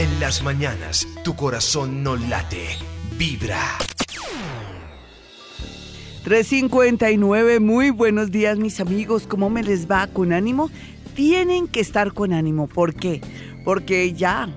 En las mañanas, tu corazón no late, vibra. 359, muy buenos días mis amigos, ¿cómo me les va? ¿Con ánimo? Tienen que estar con ánimo, ¿por qué? Porque ya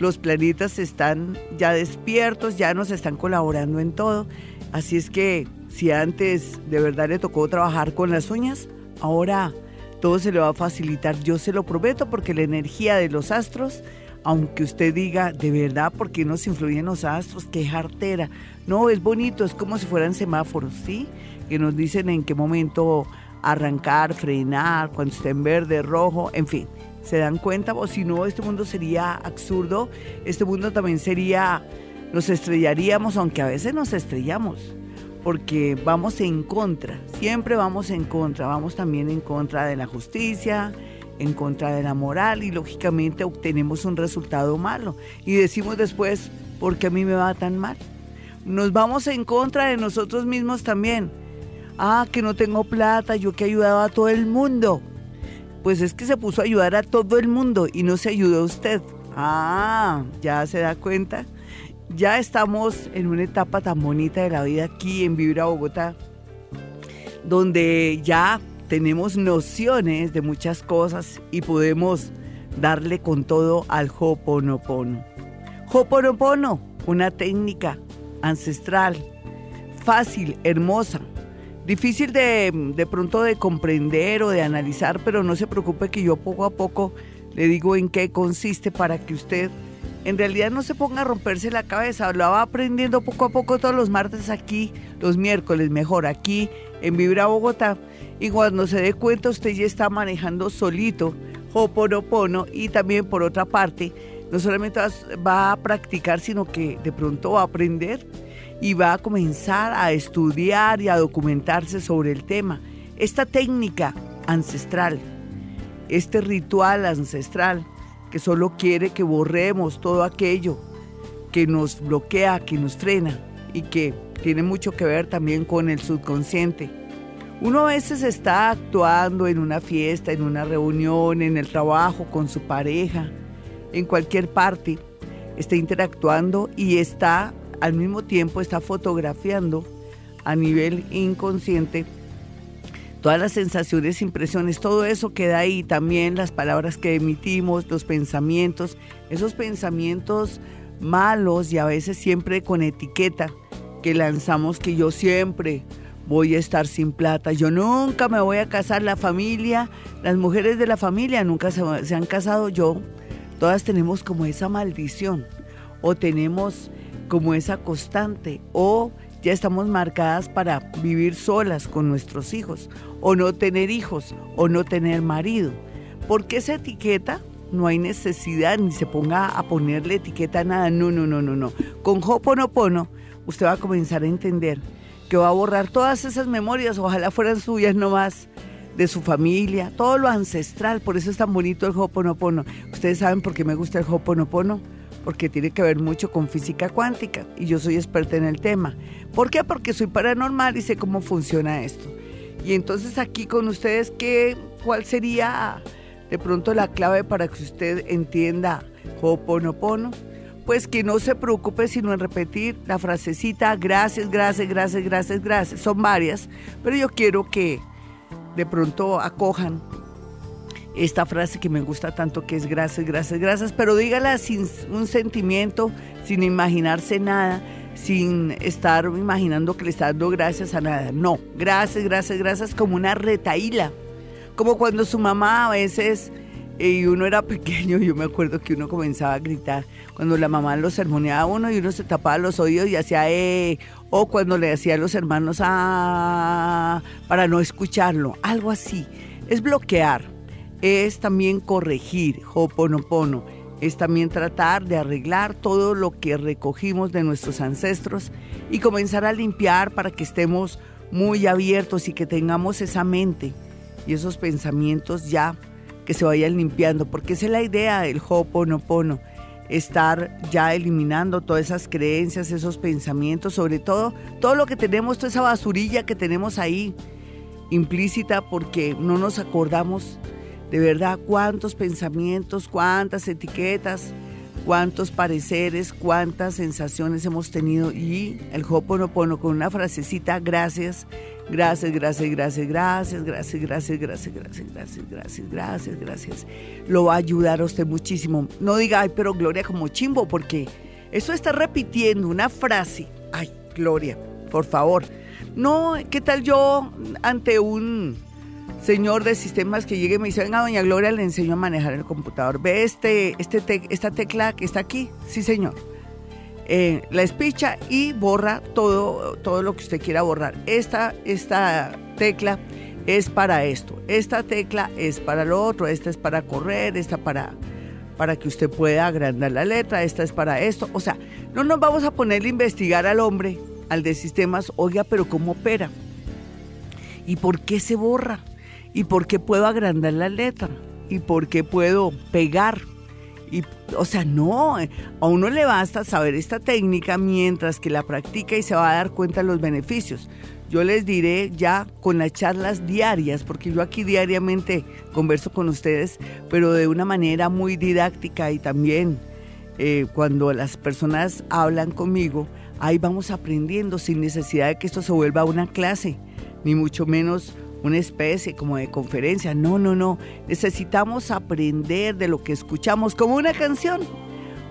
los planetas están ya despiertos, ya nos están colaborando en todo, así es que si antes de verdad le tocó trabajar con las uñas, ahora todo se le va a facilitar, yo se lo prometo porque la energía de los astros aunque usted diga, de verdad, ¿por qué nos influyen los astros? Qué jartera. No, es bonito, es como si fueran semáforos, ¿sí? Que nos dicen en qué momento arrancar, frenar, cuando esté en verde, rojo, en fin. ¿Se dan cuenta? O si no, este mundo sería absurdo, este mundo también sería, nos estrellaríamos, aunque a veces nos estrellamos, porque vamos en contra, siempre vamos en contra, vamos también en contra de la justicia, en contra de la moral y lógicamente obtenemos un resultado malo. Y decimos después, ¿por qué a mí me va tan mal? Nos vamos en contra de nosotros mismos también. Ah, que no tengo plata, yo que he ayudado a todo el mundo. Pues es que se puso a ayudar a todo el mundo y no se ayudó a usted. Ah, ya se da cuenta. Ya estamos en una etapa tan bonita de la vida aquí en Vibra Bogotá, donde ya tenemos nociones de muchas cosas y podemos darle con todo al Hoponopono. Hoponopono, una técnica ancestral, fácil, hermosa, difícil de, de pronto de comprender o de analizar, pero no se preocupe que yo poco a poco le digo en qué consiste para que usted en realidad no se ponga a romperse la cabeza, lo va aprendiendo poco a poco todos los martes aquí, los miércoles mejor aquí en Vibra Bogotá y cuando se dé cuenta usted ya está manejando solito Hoponopono y también por otra parte no solamente va a practicar sino que de pronto va a aprender y va a comenzar a estudiar y a documentarse sobre el tema. Esta técnica ancestral, este ritual ancestral que solo quiere que borremos todo aquello que nos bloquea, que nos frena y que tiene mucho que ver también con el subconsciente uno a veces está actuando en una fiesta, en una reunión, en el trabajo, con su pareja, en cualquier parte, está interactuando y está al mismo tiempo está fotografiando a nivel inconsciente todas las sensaciones, impresiones, todo eso queda ahí, también las palabras que emitimos, los pensamientos, esos pensamientos malos y a veces siempre con etiqueta que lanzamos que yo siempre voy a estar sin plata, yo nunca me voy a casar, la familia, las mujeres de la familia nunca se, han casado, yo, todas tenemos como esa maldición o tenemos como esa constante o ya estamos marcadas para vivir solas con nuestros hijos o no tener hijos o no tener marido. porque esa etiqueta? No hay necesidad ni se ponga a ponerle etiqueta a nada. No, no, no, no, no. Con Hoponopono usted va a comenzar a entender que va a borrar todas esas memorias, ojalá fueran suyas nomás, de su familia, todo lo ancestral, por eso es tan bonito el Hoponopono. Ustedes saben por qué me gusta el Hoponopono, porque tiene que ver mucho con física cuántica y yo soy experta en el tema. ¿Por qué? Porque soy paranormal y sé cómo funciona esto. Y entonces aquí con ustedes, ¿qué, ¿cuál sería de pronto la clave para que usted entienda Hoponopono? Pues que no se preocupe sino en repetir la frasecita gracias, gracias, gracias, gracias, gracias. Son varias, pero yo quiero que de pronto acojan esta frase que me gusta tanto que es gracias, gracias, gracias, pero dígala sin un sentimiento, sin imaginarse nada, sin estar imaginando que le está dando gracias a nada. No, gracias, gracias, gracias como una retaíla. Como cuando su mamá a veces y uno era pequeño, yo me acuerdo que uno comenzaba a gritar cuando la mamá lo sermoneaba a uno y uno se tapaba los oídos y hacía eh, o cuando le hacía a los hermanos ah, para no escucharlo, algo así. Es bloquear, es también corregir, hoponopono, es también tratar de arreglar todo lo que recogimos de nuestros ancestros y comenzar a limpiar para que estemos muy abiertos y que tengamos esa mente y esos pensamientos ya que se vayan limpiando, porque esa es la idea del Ho'oponopono, estar ya eliminando todas esas creencias, esos pensamientos, sobre todo todo lo que tenemos, toda esa basurilla que tenemos ahí implícita porque no nos acordamos de verdad cuántos pensamientos, cuántas etiquetas cuántos pareceres, cuántas sensaciones hemos tenido y el Hoponopono con una frasecita, gracias, gracias, gracias, gracias, gracias, gracias, gracias, gracias, gracias, gracias, gracias, gracias, gracias. Lo va a ayudar a usted muchísimo. No diga, ay, pero Gloria como chimbo, porque eso está repitiendo una frase. Ay, Gloria, por favor. No, ¿qué tal yo ante un señor de sistemas que llegue y me dice, venga, doña Gloria, le enseño a manejar el computador. ¿Ve este, este esta tecla que está aquí? Sí, señor. Eh, la espicha y borra todo, todo lo que usted quiera borrar. Esta, esta tecla es para esto, esta tecla es para lo otro, esta es para correr, esta para, para que usted pueda agrandar la letra, esta es para esto. O sea, no nos vamos a poner a investigar al hombre, al de sistemas, oiga, pero ¿cómo opera? ¿Y por qué se borra? ¿Y por qué puedo agrandar la letra? ¿Y por qué puedo pegar? Y, o sea, no, a uno le basta saber esta técnica mientras que la practica y se va a dar cuenta de los beneficios. Yo les diré ya con las charlas diarias, porque yo aquí diariamente converso con ustedes, pero de una manera muy didáctica y también eh, cuando las personas hablan conmigo, ahí vamos aprendiendo sin necesidad de que esto se vuelva una clase, ni mucho menos una especie como de conferencia. No, no, no. Necesitamos aprender de lo que escuchamos, como una canción.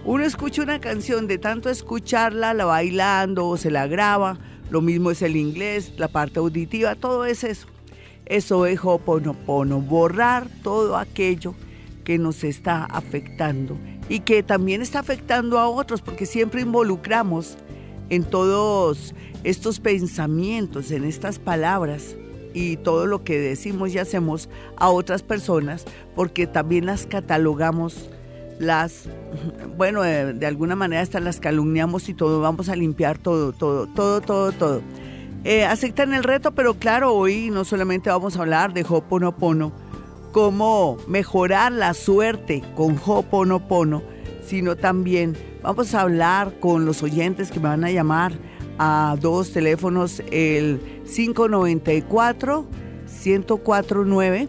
Uno escucha una canción, de tanto escucharla, la bailando o se la graba. Lo mismo es el inglés, la parte auditiva, todo es eso. Eso es Hoponopono, borrar todo aquello que nos está afectando y que también está afectando a otros, porque siempre involucramos en todos estos pensamientos, en estas palabras, y todo lo que decimos y hacemos a otras personas, porque también las catalogamos, las, bueno, de, alguna manera hasta las calumniamos y todo, vamos a limpiar todo, todo, todo, todo, todo. Eh, aceptan el reto, pero claro, hoy no solamente vamos a hablar de Hoponopono, cómo mejorar la suerte con Hoponopono, sino también vamos a hablar con los oyentes que me van a llamar a dos teléfonos, el 594-1049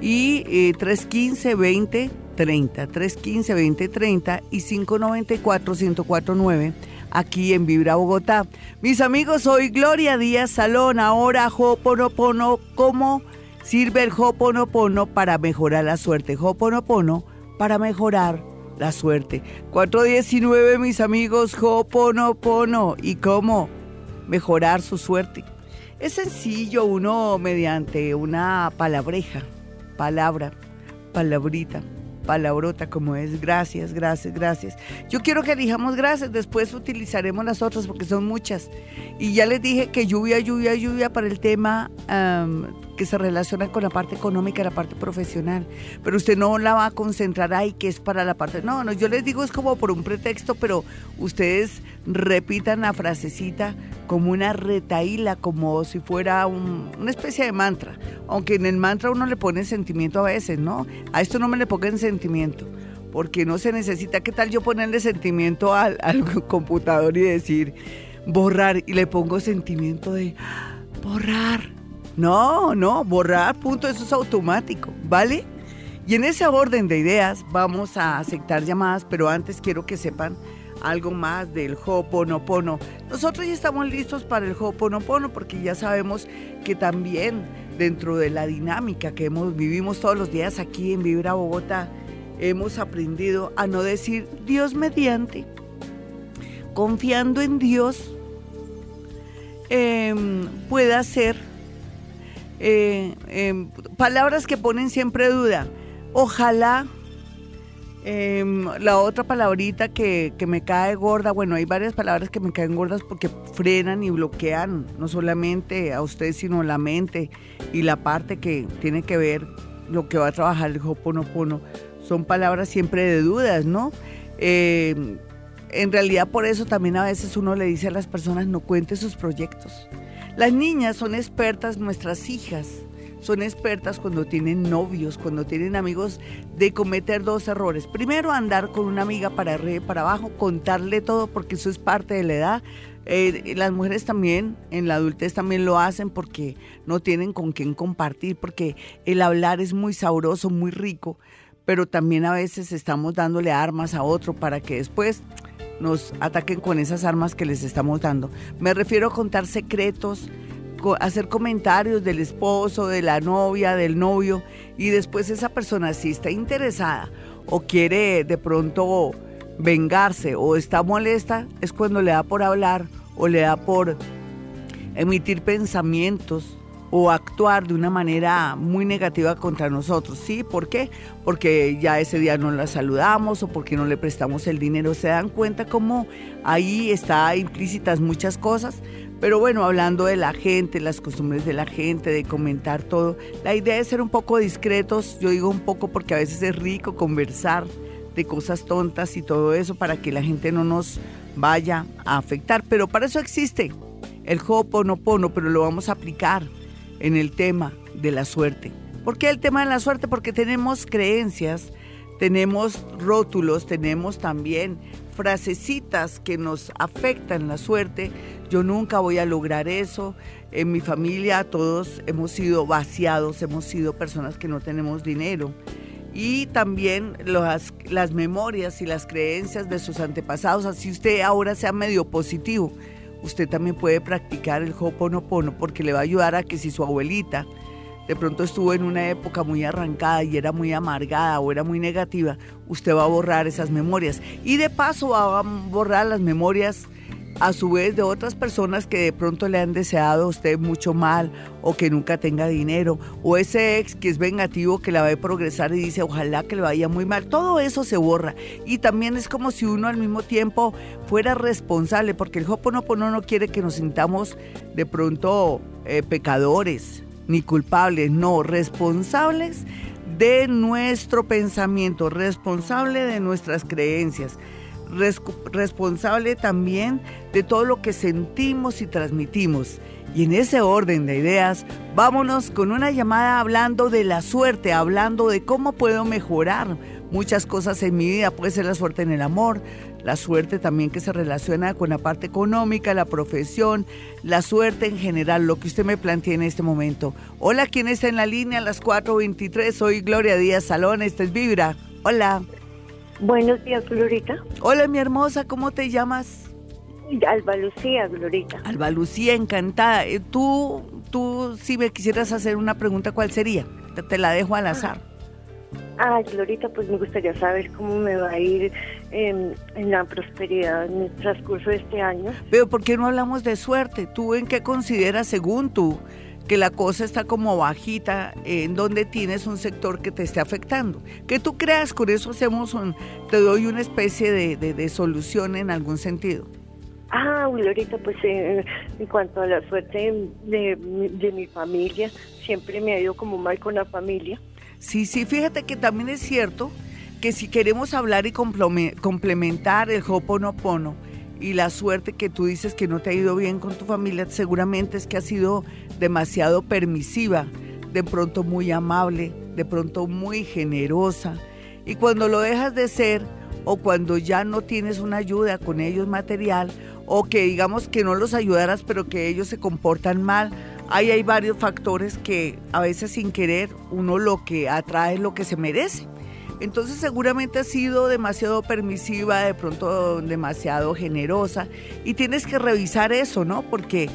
y 315-2030, 315-2030 y 594-1049 aquí en Vibra Bogotá. Mis amigos, soy Gloria Díaz Salón, ahora Hoponopono, ¿cómo sirve el Hoponopono para mejorar la suerte? Hoponopono para mejorar la suerte. 419, mis amigos, Hoponopono. ¿Y cómo mejorar su suerte? Es sencillo, uno mediante una palabreja, palabra, palabrita, palabrota como es gracias, gracias, gracias. Yo quiero que dijamos gracias, después utilizaremos las otras porque son muchas. Y ya les dije que lluvia, lluvia, lluvia para el tema que se relaciona con la parte económica la parte profesional. Pero usted no la va a concentrar ahí, que es para la parte... No, no, yo les digo es como por un pretexto, pero ustedes repitan la frasecita como una retaíla, como si fuera una especie de mantra. Aunque en el mantra uno le pone sentimiento a veces, ¿no? A esto no me le pongan sentimiento, porque no se necesita. ¿Qué tal yo ponerle sentimiento al, al computador y decir borrar? Y le pongo sentimiento de borrar. No, no, borrar, punto, eso es automático, ¿vale? Y en ese orden de ideas vamos a aceptar llamadas, pero antes quiero que sepan algo más del Hoponopono. Nosotros ya estamos listos para el Hoponopono porque ya sabemos que también dentro de la dinámica que hemos, vivimos todos los días aquí en Vibra Bogotá, hemos aprendido a no decir Dios mediante, confiando en Dios, em, pueda ser eh, em, palabras que ponen siempre duda. Ojalá Em, la otra palabrita que, me cae gorda, bueno, hay varias palabras que me caen gordas porque frenan y bloquean no solamente a usted, sino la mente y la parte que tiene que ver lo que va a trabajar el Hoponopono. Son palabras siempre de dudas, ¿no? Em, en realidad por eso también a veces uno le dice a las personas no cuente sus proyectos. Las niñas son expertas, nuestras hijas son expertas cuando tienen novios, cuando tienen amigos, de cometer dos errores. Primero, andar con una amiga para arriba y para abajo, contarle todo porque eso es parte de la edad. Eh, las mujeres también, en la adultez también lo hacen porque no tienen con quién compartir, porque el hablar es muy sabroso, muy rico, pero también a veces estamos dándole armas a otro para que después nos ataquen con esas armas que les estamos dando. Me refiero a contar secretos, hacer comentarios del esposo, de la novia, del novio, y después esa persona si está interesada o quiere de pronto vengarse o está molesta, es cuando le da por hablar o le da por emitir pensamientos o actuar de una manera muy negativa contra nosotros. ¿Sí? ¿Por qué? Porque ya ese día no la saludamos o porque no le prestamos el dinero. ¿Se dan cuenta cómo ahí está implícitas muchas cosas? Pero bueno, hablando de la gente, las costumbres de la gente, de comentar todo, la idea es ser un poco discretos. Yo digo un poco porque a veces es rico conversar de cosas tontas y todo eso para que la gente no nos vaya a afectar. Pero para eso existe el Ho'oponopono, pero lo vamos a aplicar en el tema de la suerte. ¿Por qué el tema de la suerte? Porque tenemos creencias, tenemos rótulos, tenemos también frasecitas que nos afectan la suerte. Yo nunca voy a lograr eso. En mi familia todos hemos sido vaciados, hemos sido personas que no tenemos dinero. Y también las, las memorias y las creencias de sus antepasados, así usted ahora sea medio positivo usted también puede practicar el Ho'oponopono porque le va a ayudar a que si su abuelita de pronto estuvo en una época muy arrancada y era muy amargada o era muy negativa, usted va a borrar esas memorias. Y de paso va a borrar las memorias a su vez de otras personas que de pronto le han deseado a usted mucho mal o que nunca tenga dinero o ese ex que es vengativo que la ve progresar y dice ojalá que le vaya muy mal, todo eso se borra. Y también es como si uno al mismo tiempo fuera responsable porque el Hoponopono no quiere que nos sintamos de pronto eh, pecadores ni culpables, no, responsables de nuestro pensamiento, responsable de nuestras creencias responsable también de todo lo que sentimos y transmitimos. Y en ese orden de ideas, vámonos con una llamada hablando de la suerte, hablando de cómo puedo mejorar muchas cosas en mi vida. Puede ser la suerte en el amor, la suerte también que se relaciona con la parte económica, la profesión, la suerte en general, lo que usted me plantea en este momento. Hola, ¿quién está en la línea las 4.23? Soy Gloria Díaz Salón, esta es Vibra. Hola. Buenos días, Glorita. Hola, mi hermosa, ¿cómo te llamas? Alba Lucía, Glorita. Alba Lucía, encantada. Eh, tú, tú, si me quisieras hacer una pregunta, ¿cuál sería? Te, la dejo al azar. Ah, Glorita, pues me gustaría saber cómo me va a ir en, en, la prosperidad en el transcurso de este año. Pero ¿por qué no hablamos de suerte? ¿Tú en qué consideras, según tú, que la cosa está como bajita, en donde tienes un sector que te esté afectando. Que tú creas, con eso hacemos un, te doy una especie de, de, solución en algún sentido. Ah, Glorita, pues eh, en cuanto a la suerte de, de, mi familia, siempre me ha ido como mal con la familia. Sí, sí, fíjate que también es cierto que si queremos hablar y complementar el Hoponopono, y la suerte que tú dices que no te ha ido bien con tu familia, seguramente es que has sido demasiado permisiva, de pronto muy amable, de pronto muy generosa. Y cuando lo dejas de ser o cuando ya no tienes una ayuda con ellos material o que digamos que no los ayudaras pero que ellos se comportan mal, ahí hay varios factores que a veces sin querer uno lo que atrae es lo que se merece. Entonces seguramente has sido demasiado permisiva, de pronto demasiado generosa y tienes que revisar eso, ¿no? Porque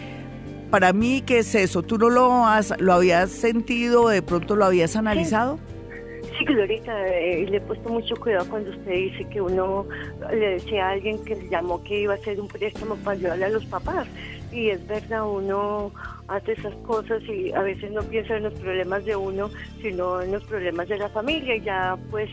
para mí, ¿qué es eso? ¿Tú no lo, has, lo habías sentido, de pronto lo habías analizado? Sí, Glorita, eh, le he puesto mucho cuidado cuando usted dice que uno le decía a alguien que le llamó que iba a hacer un préstamo para ayudarle a los papás. Y es verdad, uno hace esas cosas y a veces no piensa en los problemas de uno, sino en los problemas de la familia y ya pues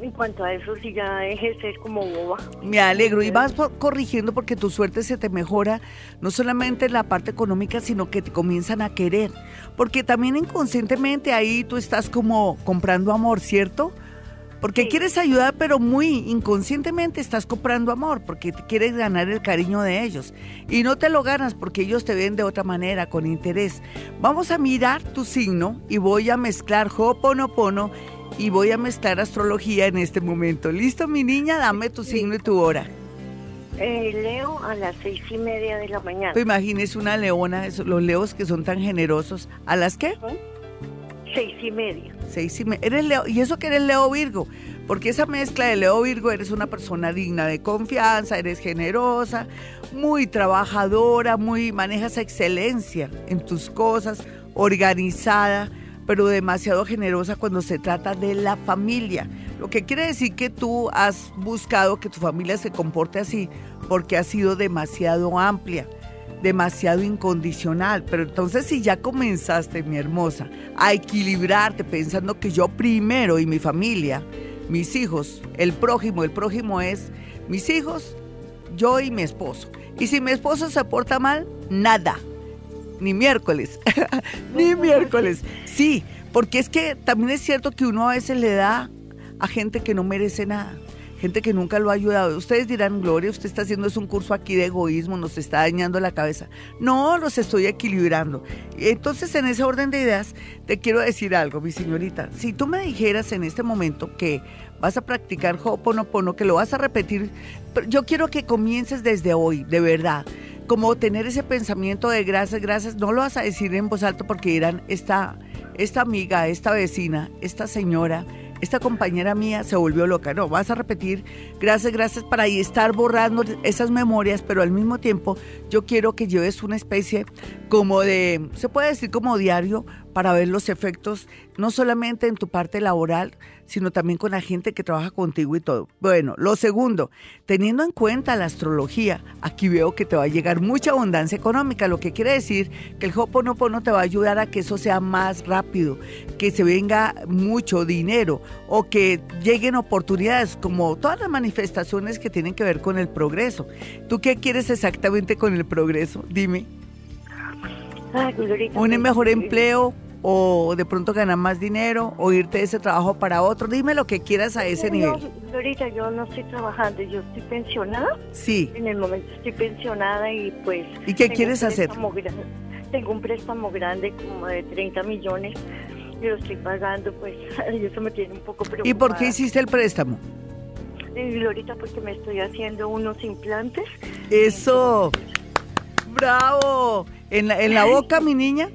en cuanto a eso sí ya deje de ser como boba. Me alegro y vas corrigiendo porque tu suerte se te mejora no solamente en la parte económica, sino que te comienzan a querer, porque también inconscientemente ahí tú estás como comprando amor, ¿cierto? Porque quieres ayudar, pero muy inconscientemente estás comprando amor, porque quieres ganar el cariño de ellos. Y no te lo ganas porque ellos te ven de otra manera, con interés. Vamos a mirar tu signo y voy a mezclar Ho'oponopono y voy a mezclar astrología en este momento. ¿Listo, mi niña? Dame tu signo y tu hora. Eh, leo a las seis y media de la mañana. Pues imagínese una leona, los leos que son tan generosos. ¿A las qué? Seis y medio. Seis y medio. Eres Leo, y eso que eres Leo Virgo, porque esa mezcla de Leo Virgo, eres una persona digna de confianza, eres generosa, muy trabajadora, muy manejas excelencia en tus cosas, organizada, pero demasiado generosa cuando se trata de la familia. Lo que quiere decir que tú has buscado que tu familia se comporte así porque ha sido demasiado amplia, demasiado incondicional. Pero entonces si ya comenzaste, mi hermosa, a equilibrarte pensando que yo primero y mi familia, mis hijos, el prójimo, el prójimo es mis hijos, yo y mi esposo. Y si mi esposo se porta mal, nada. Ni miércoles. Ni miércoles. Sí, porque es que también es cierto que uno a veces le da a gente que no merece nada, gente que nunca lo ha ayudado. Ustedes dirán, Gloria, usted está haciendo es un curso aquí de egoísmo, nos está dañando la cabeza. No, los estoy equilibrando. Entonces, en ese orden de ideas, te quiero decir algo, mi señorita. Si tú me dijeras en este momento que vas a practicar Ho'oponopono, que lo vas a repetir, yo quiero que comiences desde hoy, de verdad como tener ese pensamiento de gracias, gracias, no lo vas a decir en voz alta porque dirán, esta, esta amiga, esta vecina, esta señora, esta compañera mía se volvió loca. No, vas a repetir gracias, gracias para ahí estar borrando esas memorias, pero al mismo tiempo yo quiero que lleves una especie como de, se puede decir como diario, para ver los efectos, no solamente en tu parte laboral, sino también con la gente que trabaja contigo y todo. Bueno, lo segundo, teniendo en cuenta la astrología, aquí veo que te va a llegar mucha abundancia económica, lo que quiere decir que el Hoponopono te va a ayudar a que eso sea más rápido, que se venga mucho dinero o que lleguen oportunidades, como todas las manifestaciones que tienen que ver con el progreso. ¿Tú qué quieres exactamente con el progreso? Dime. un mejor empleo, o de pronto ganar más dinero o irte de ese trabajo para otro. Dime lo que quieras a ese nivel. ahorita yo no estoy trabajando, yo estoy pensionada. Sí. En el momento estoy pensionada y pues... ¿Y qué quieres hacer? Tengo un préstamo grande como de 30 millones y lo estoy pagando, pues eso me tiene un poco preocupada. ¿Y por qué hiciste el préstamo? Y ahorita porque me estoy haciendo unos implantes. Eso. Bravo. ¿En la, en la boca, mi niña?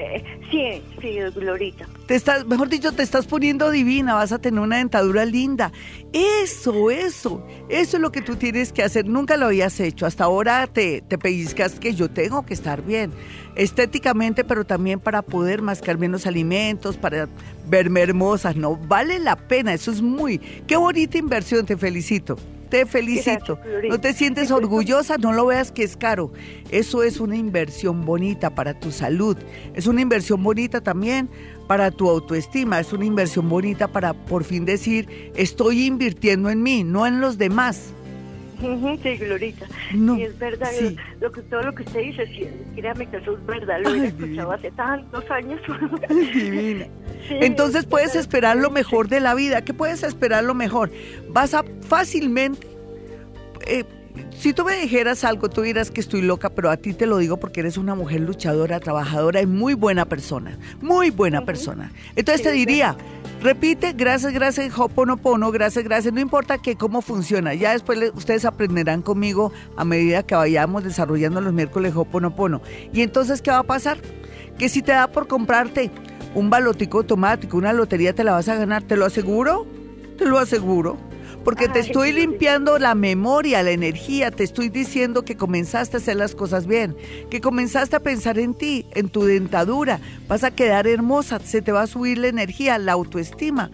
Eh, sí, sí, Glorita. Te estás, mejor dicho, te estás poniendo divina, vas a tener una dentadura linda. Eso, eso, eso es lo que tú tienes que hacer. Nunca lo habías hecho. Hasta ahora te, te pellizcas que yo tengo que estar bien, estéticamente, pero también para poder mascar bien los alimentos, para verme hermosa. No, vale la pena, eso es muy, qué bonita inversión, te felicito. Te felicito. ¿No te sientes orgullosa? No lo veas que es caro. Eso es una inversión bonita para tu salud. Es una inversión bonita también para tu autoestima. Es una inversión bonita para por fin decir, estoy invirtiendo en mí, no en los demás. Sí, Glorita. No, es verdad, lo, que, todo lo que usted dice, sí, créame que eso es verdad, lo he escuchado hace tantos años. divina. Entonces puedes esperar lo mejor de la vida. ¿Qué puedes esperar lo mejor? Vas a fácilmente... Eh, si tú me dijeras algo, tú dirás que estoy loca, pero a ti te lo digo porque eres una mujer luchadora, trabajadora y muy buena persona. Muy buena persona. Entonces te diría, repite, gracias, gracias, Hoponopono, gracias, gracias. No importa que cómo funciona. Ya después ustedes aprenderán conmigo a medida que vayamos desarrollando los miércoles Hoponopono. Y entonces, ¿qué va a pasar? Que si te da por comprarte un balotico automático, una lotería, te la vas a ganar, te lo aseguro, te lo aseguro porque te estoy limpiando la memoria, la energía, te estoy diciendo que comenzaste a hacer las cosas bien, que comenzaste a pensar en ti, en tu dentadura, vas a quedar hermosa, se te va a subir la energía, la autoestima.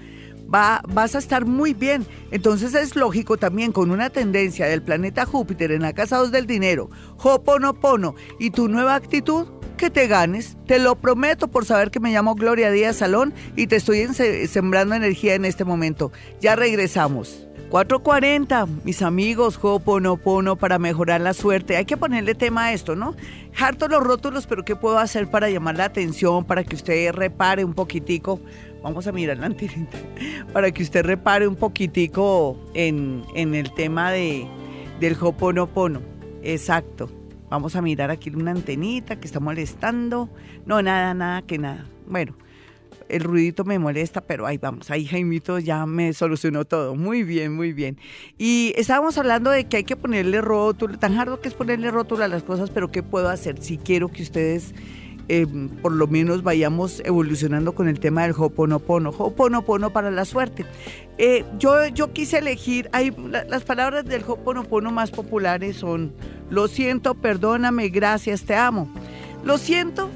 Va, vas a estar muy bien. Entonces es lógico también con una tendencia del planeta Júpiter en la casa 2 del dinero, Hoponopono y tu nueva actitud, que te ganes. Te lo prometo por saber que me llamo Gloria Díaz Salón y te estoy sembrando energía en este momento. Ya regresamos. 440, mis amigos, Ho'oponopono para mejorar la suerte. Hay que ponerle tema a esto, ¿no? Harto los rótulos, pero ¿qué puedo hacer para llamar la atención, para que usted repare un poquitico? Vamos a mirar la antenita. Para que usted repare un poquitico en, en el tema de, del Ho'oponopono. Exacto. Vamos a mirar aquí una antenita que está molestando. No, nada, nada, que nada. Bueno, el ruidito me molesta, pero ahí vamos, ahí Jaimito ya me solucionó todo. Muy bien, muy bien. Y estábamos hablando de que hay que ponerle rótulo, tan hardo que es ponerle rótulo a las cosas, pero ¿qué puedo hacer si quiero que ustedes eh, por lo menos vayamos evolucionando con el tema del Hoponopono. Hoponopono para la suerte. Eh, yo, yo quise elegir, hay, las palabras del Hoponopono más populares son, lo siento, perdóname, gracias, te amo. Lo siento,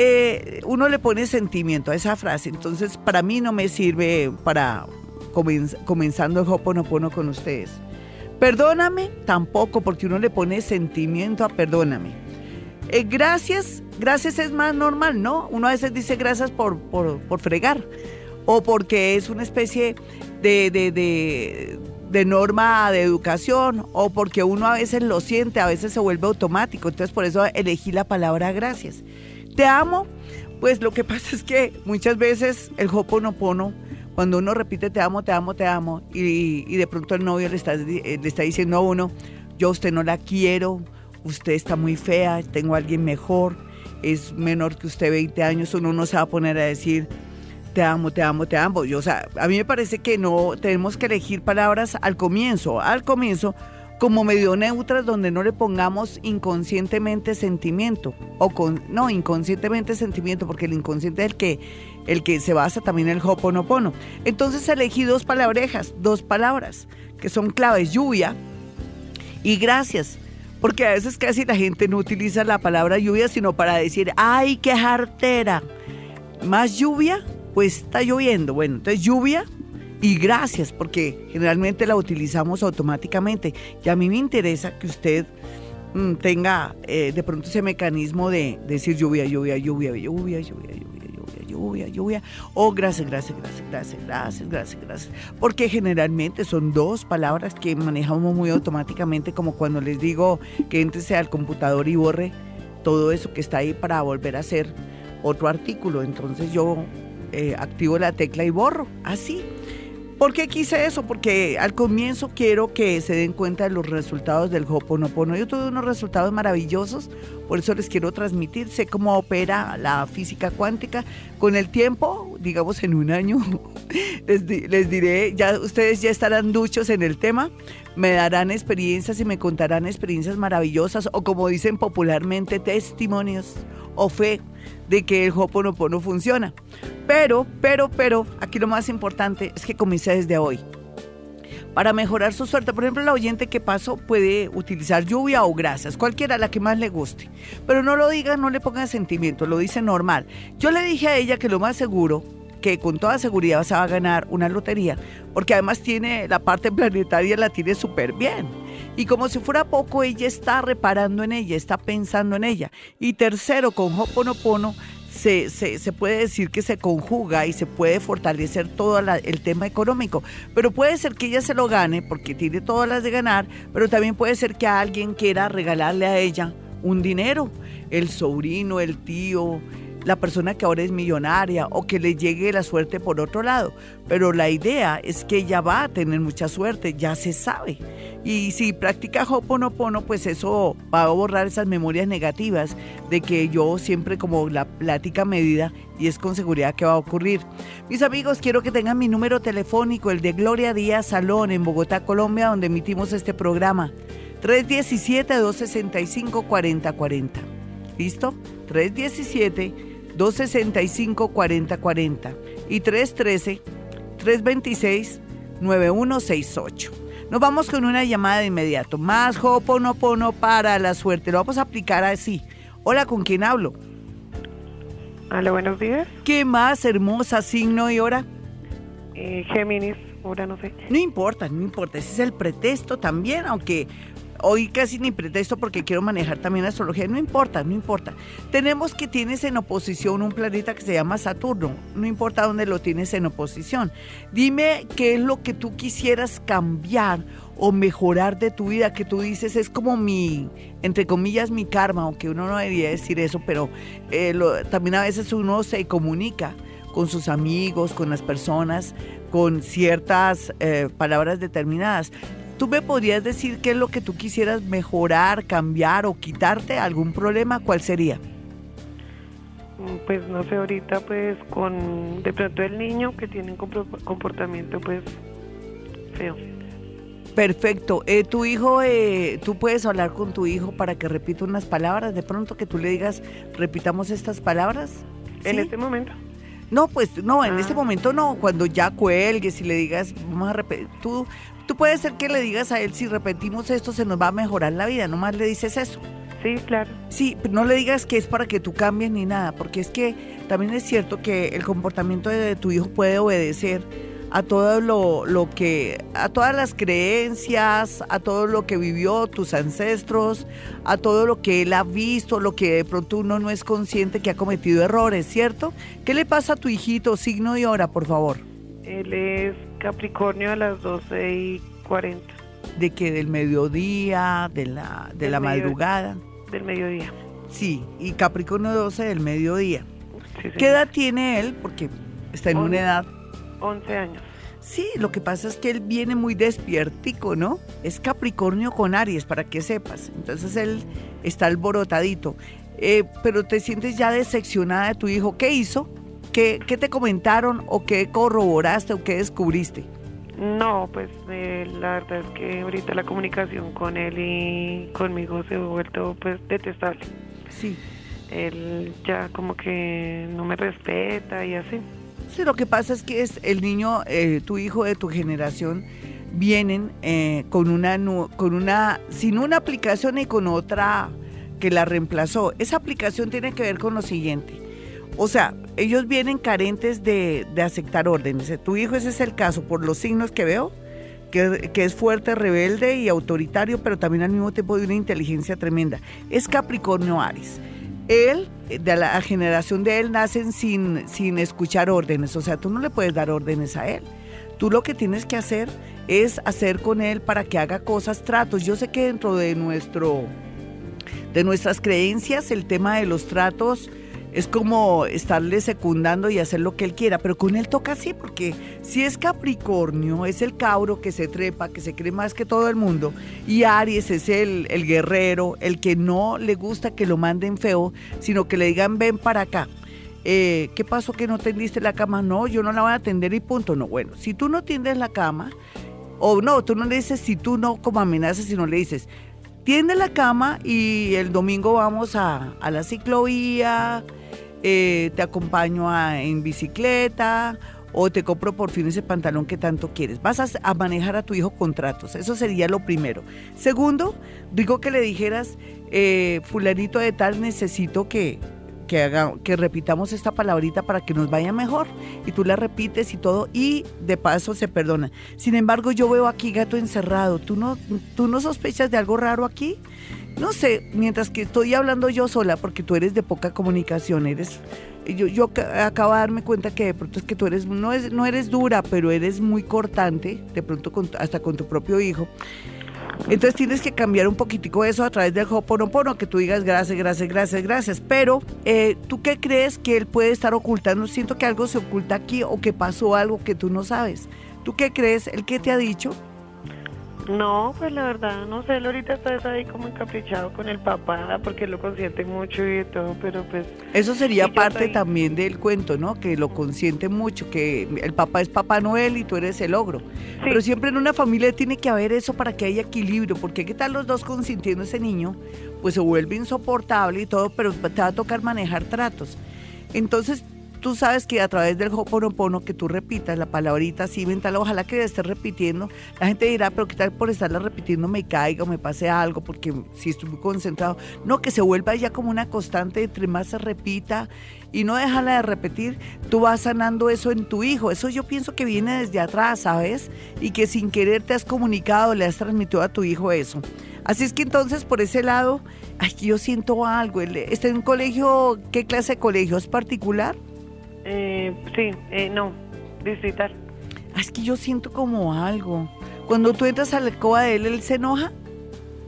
eh, uno le pone sentimiento a esa frase, entonces para mí no me sirve para comenzando el Hoponopono con ustedes. Perdóname, tampoco, porque uno le pone sentimiento a perdóname. Eh, gracias, gracias es más normal, ¿no? Uno a veces dice gracias por, por, fregar o porque es una especie de, de, de, norma de educación o porque uno a veces lo siente, a veces se vuelve automático. Entonces por eso elegí la palabra gracias. Te amo, pues lo que pasa es que muchas veces el hoponopono, cuando uno repite te amo, te amo, te amo, y, de pronto el novio le está, le está diciendo a uno, yo usted no la quiero, usted está muy fea, tengo a alguien mejor, es menor que usted 20 años, uno no se va a poner a decir, te amo, te amo, te amo. Yo, o sea, a mí me parece que no tenemos que elegir palabras al comienzo, al comienzo como medio neutras donde no le pongamos inconscientemente sentimiento o con no inconscientemente sentimiento porque el inconsciente es el que el que se basa también en el hoponopono. Entonces elegí dos palabrejas, dos palabras que son claves, lluvia y gracias. Porque a veces casi la gente no utiliza la palabra lluvia, sino para decir, ay, qué jartera. Más lluvia, pues está lloviendo. Bueno, entonces lluvia y gracias, porque generalmente la utilizamos automáticamente. Y a mí me interesa que usted mm, tenga eh, de pronto ese mecanismo de decir lluvia, lluvia, lluvia, lluvia, lluvia, lluvia lluvia, lluvia, o oh, gracias, gracias, gracias, gracias, gracias, gracias, gracias. Porque generalmente son dos palabras que manejamos muy automáticamente, como cuando les digo que entre al computador y borre todo eso que está ahí para volver a hacer otro artículo. Entonces yo eh, activo la tecla y borro, así. ¿Por qué quise eso? Porque al comienzo quiero que se den cuenta de los resultados del Hoponopono. Yo tuve unos resultados maravillosos, por eso les quiero transmitir. Sé cómo opera la física cuántica. Con el tiempo, digamos en un año, les, les diré, ya ustedes ya estarán duchos en el tema, me darán experiencias y me contarán experiencias maravillosas o como dicen popularmente, testimonios o fe de que el Hoponopono funciona. Pero, pero, pero, aquí lo más importante es que comience desde hoy. Para mejorar su suerte, por ejemplo, la oyente que pasó puede utilizar lluvia o grasas, cualquiera, la que más le guste. Pero no lo diga, no le ponga sentimiento, lo dice normal. Yo le dije a ella que lo más seguro que con toda seguridad se va a ganar una lotería, porque además tiene la parte planetaria, la tiene súper bien. Y como si fuera poco, ella está reparando en ella, está pensando en ella. Y tercero, con Hoponopono, se, se, puede decir que se conjuga y se puede fortalecer todo el tema económico. Pero puede ser que ella se lo gane porque tiene todas las de ganar, pero también puede ser que alguien quiera regalarle a ella un dinero, el sobrino, el tío, la persona que ahora es millonaria o que le llegue la suerte por otro lado. Pero la idea es que ella va a tener mucha suerte, ya se sabe. Y si practica Hoponopono, pues eso va a borrar esas memorias negativas de que yo siempre como la plática medida y es con seguridad que va a ocurrir. Mis amigos, quiero que tengan mi número telefónico, el de Gloria Díaz Salón en Bogotá, Colombia, donde emitimos este programa. 317-265-4040. ¿Listo? 317 265-4040 y 313-326-9168. Nos vamos con una llamada de inmediato. Más Hoponopono para la suerte. Lo vamos a aplicar así. Hola, ¿con quién hablo? Hola, buenos días. ¿Qué más hermosa signo y hora? Eh, Géminis, hora no sé. No importa, no importa. Ese es el pretexto también, aunque Hoy casi ni pretexto porque quiero manejar también astrología. No importa, no importa. Tenemos que tienes en oposición un planeta que se llama Saturno. No importa dónde lo tienes en oposición. Dime qué es lo que tú quisieras cambiar o mejorar de tu vida, que tú dices es como mi, entre comillas, mi karma, aunque uno no debería decir eso, pero eh, también a veces uno se comunica con sus amigos, con las personas, con ciertas eh, palabras determinadas. ¿Tú me podrías decir qué es lo que tú quisieras mejorar, cambiar o quitarte algún problema? ¿Cuál sería? Pues no sé, ahorita pues con de pronto el niño que tiene un comportamiento pues feo. Perfecto. Eh, tu hijo, eh, tú puedes hablar con tu hijo para que repita unas palabras. De pronto que tú le digas, repitamos estas palabras. En este momento. No, pues no, en Ah. este momento no. Cuando ya cuelgues y le digas, vamos a repetir, tú, tú puedes ser que le digas a él, si repetimos esto se nos va a mejorar la vida. Nomás le dices eso. Sí, claro. Sí, pero no le digas que es para que tú cambies ni nada, porque es que también es cierto que el comportamiento de tu hijo puede obedecer a todo lo, lo que, a todas las creencias, a todo lo que vivió tus ancestros, a todo lo que él ha visto, lo que de pronto uno no es consciente que ha cometido errores, ¿cierto? ¿Qué le pasa a tu hijito? Signo y hora, por favor. Él es Capricornio a las 12 y 40 De que del mediodía, de la, de Del la madrugada. del mediodía. Sí, y Capricornio 12 del mediodía. Sí, ¿Qué edad tiene él? Porque está en una edad. 11 años. Sí, lo que pasa es que él viene muy despiertico, ¿no? Es Capricornio con Aries, para que sepas. Entonces él está alborotadito. Eh, pero te sientes ya decepcionada de tu hijo. ¿Qué hizo? ¿Qué, qué te comentaron o qué corroboraste o qué descubriste? No, pues eh, la verdad es que ahorita la comunicación con él y conmigo se ha vuelto pues detestable. Sí. Él ya como que no me respeta y así. Sí, lo que pasa es que es el niño, eh, tu hijo de tu generación, vienen eh, con una, con una, sin una aplicación y con otra que la reemplazó. Esa aplicación tiene que ver con lo siguiente. O sea, ellos vienen carentes de, de aceptar órdenes. Tu hijo ese es el caso, por los signos que veo, que, que es fuerte, rebelde y autoritario, pero también al mismo tiempo de una inteligencia tremenda. Es Capricornio Aries. Él, eh, de la generación de él, nacen sin, sin escuchar órdenes. O sea, tú no le puedes dar órdenes a él. Tú lo que tienes que hacer es hacer con él para que haga cosas, tratos. Yo sé que dentro de nuestro de nuestras creencias el tema de los tratos es como estarle secundando y hacer lo que él quiera, pero con él toca así, porque si es Capricornio, es el cabro que se trepa, que se cree más que todo el mundo, y Aries es el, el guerrero, el que no le gusta que lo manden feo, sino que le digan ven para acá. Eh, ¿Qué pasó que no tendiste la cama? No, yo no la voy a atender y punto. No, bueno, si tú no tiendes la cama, o no, tú no le dices si tú no como amenazas, sino le dices, tiende la cama y el domingo vamos a, a la ciclovía, eh, te acompaño a- en bicicleta o te compro por fin ese pantalón que tanto quieres. Vas a, a manejar a tu hijo contratos, eso sería lo primero. Segundo, digo que le dijeras, eh, fulanito de tal, necesito que, que, que repitamos esta palabrita para que nos vaya mejor. Y tú la repites y todo, y de paso se perdona. Sin embargo, yo veo aquí gato encerrado. ¿Tú no, ¿Tú no sospechas de algo raro aquí? No sé, mientras que estoy hablando yo sola, porque tú eres de poca comunicación, eres... Yo, yo ca- acabo de darme cuenta que de pronto es que tú eres, no, es, no eres dura, pero eres muy cortante, de pronto con- hasta con tu propio hijo. Entonces tienes que cambiar un poquitico eso a través del Hoponopono, que tú digas gracias, gracias, gracias, gracias. Pero, eh, ¿tú qué crees que él puede estar ocultando? Siento que algo se oculta aquí o que pasó algo que tú no sabes. ¿Tú qué crees? ¿El qué te ha dicho? No, pues la verdad, no sé, él ahorita está ahí como encaprichado con el papá porque él lo consiente mucho y todo, pero pues Eso sería parte soy- también del cuento, ¿no? Que lo consiente mucho, que el papá es Papá Noel y tú eres el ogro. Pero siempre en una familia tiene que haber eso para que haya equilibrio, porque qué tal los dos consintiendo a ese niño, pues se vuelve insoportable y todo, pero te va a tocar manejar tratos. Entonces, tú sabes que a través del Hoponopono que tú repitas la palabrita así mental, ojalá que estés repitiendo, la gente dirá, pero qué tal por estarla repitiendo me caiga o me pase algo, porque si estoy muy concentrado, no, que se vuelva ya como una constante, entre más se repita y no déjala de repetir, tú vas sanando eso en tu hijo, eso yo pienso que viene desde atrás, ¿sabes? Y que sin querer te has comunicado, le has transmitido a tu hijo eso. Así es que entonces por ese lado, yo siento algo, está en un colegio, ¿qué clase de colegio? ¿Es particular? Eh, sí, eh, no, distrital. Ah, Es que yo siento como algo. Cuando tú entras a la alcoba de él, ¿él se enoja?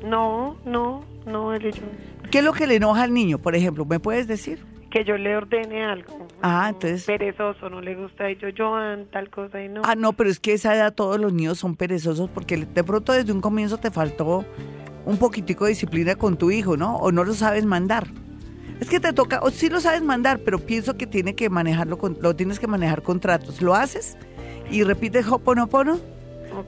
No, no, no, él y yo. ¿Qué es lo que le enoja al niño, por ejemplo? ¿Me puedes decir? Que yo le ordene algo. Ah, entonces- Perezoso, no le gusta. Yo, Joan, tal cosa y no. Ah, no, pero es que a esa edad todos los niños son perezosos porque de pronto desde un comienzo te faltó un poquitico de disciplina con tu hijo, ¿no? O no lo sabes mandar. Es que te toca, o sí lo sabes mandar, pero pienso que tiene que manejarlo, con, lo tienes que manejar con tratos. ¿Lo haces? Y repites Hoponopono.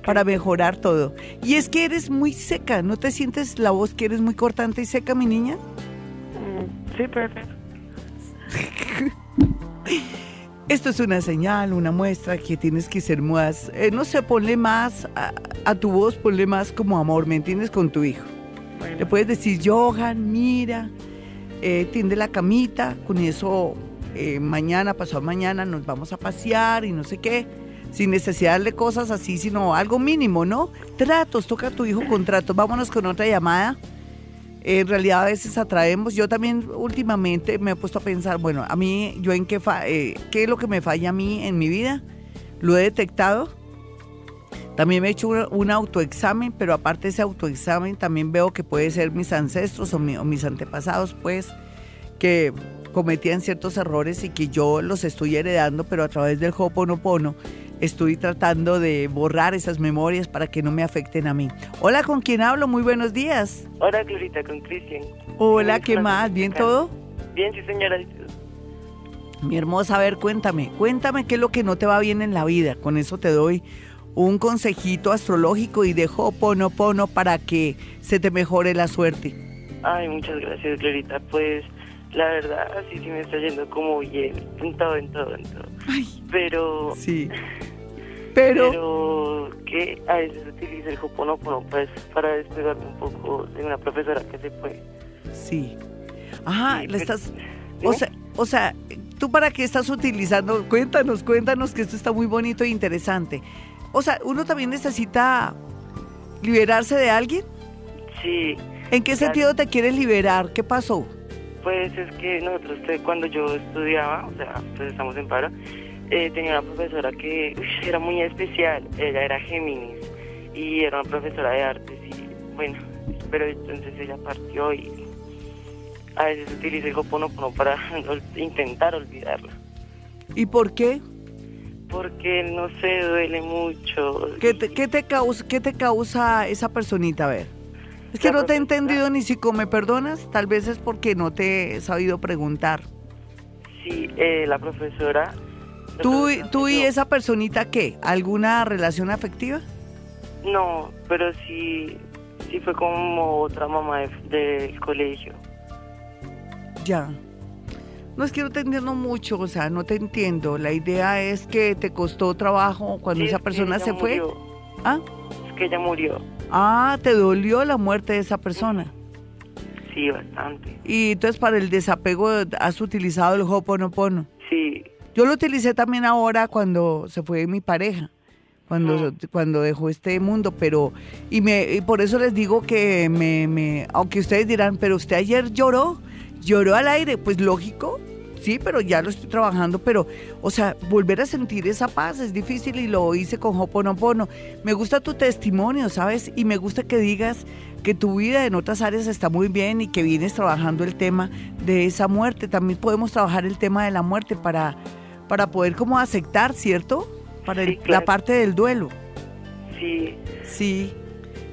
para mejorar todo. Y es que eres muy seca, ¿no te sientes la voz que eres muy cortante y seca, mi niña? Mm, sí, perfecto. Esto es una señal, una muestra que tienes que ser más, eh, no sé, ponle más a, tu voz, ponle más como amor, ¿me entiendes? Con tu hijo. Le puedes decir, Johan, mira, eh, tiende la camita, con eso eh, mañana, pasado mañana nos vamos a pasear y no sé qué, sin necesidad de cosas así, sino algo mínimo, ¿no? Tratos, toca a tu hijo con tratos. Vámonos con otra llamada en realidad a veces atraemos. Yo también últimamente me he puesto a pensar, bueno, a mí, yo en qué, eh, qué es lo que me falla a mí en mi vida, lo he detectado. También me he hecho un, autoexamen, pero aparte de ese autoexamen también veo que puede ser mis ancestros o, o mis antepasados, pues, que cometían ciertos errores y que yo los estoy heredando, pero a través del Ho'oponopono estoy tratando de borrar esas memorias para que no me afecten a mí. Hola, ¿con quién hablo? Muy buenos días. Hola, Glorita, con Cristian. Hola, ¿qué más? ¿Bien todo? Bien, sí, señora. Mi hermosa, a ver, cuéntame, cuéntame qué es lo que no te va bien en la vida. Con eso te doy un consejito astrológico y dejo pono para que se te mejore la suerte. Ay, muchas gracias, Glorita. Pues la verdad, sí, sí me está yendo como bien, en todo, en todo, en todo. Ay, Pero... Sí. Pero... Pero que a veces utiliza el Hoponopono pues, para despegarme un poco de una profesora que se fue. Sí. Ajá, le estás... O sea, o sea, ¿tú para qué estás utilizando? Cuéntanos, cuéntanos que esto está muy bonito e interesante. O sea, ¿uno también necesita liberarse de alguien? Sí. ¿En qué sentido te quieres liberar? ¿Qué pasó? Pues es que nosotros, cuando yo estudiaba, o sea, pues estamos en paro, eh, tenía una profesora que era muy especial, ella era Géminis y era una profesora de artes y bueno, pero entonces ella partió y a veces utiliza el Hoponopono para intentar olvidarla. ¿Y por qué? Porque no sé, duele mucho. ¿Qué te, qué te, causa, qué te causa esa personita? A ver. Es que no te he entendido ni si me perdonas, tal vez es porque no te he sabido preguntar. Sí, eh, la profesora ¿Tú, ¿Tú y esa personita qué? ¿Alguna relación afectiva? No, pero sí, sí fue como otra mamá del colegio. Ya. No es que no te entiendo mucho, o sea, no te entiendo. La idea es que te costó trabajo cuando esa persona se fue. ¿Ah? Es que ella murió. Ah, ¿te dolió la muerte de esa persona? Sí, bastante. Y entonces para el desapego has utilizado el Hoponopono. Sí. Yo lo utilicé también ahora cuando se fue mi pareja, cuando, cuando dejó este mundo, pero, y, me, por eso les digo que me, me, aunque ustedes dirán, pero usted ayer lloró, lloró al aire, pues lógico, sí, pero ya lo estoy trabajando, pero, o sea, volver a sentir esa paz es difícil y lo hice con Hoponopono. Me gusta tu testimonio, ¿sabes? Y me gusta que digas que tu vida en otras áreas está muy bien y que vienes trabajando el tema de esa muerte. También podemos trabajar el tema de la muerte para para poder como aceptar, ¿cierto? Para la parte del duelo. Sí. Sí.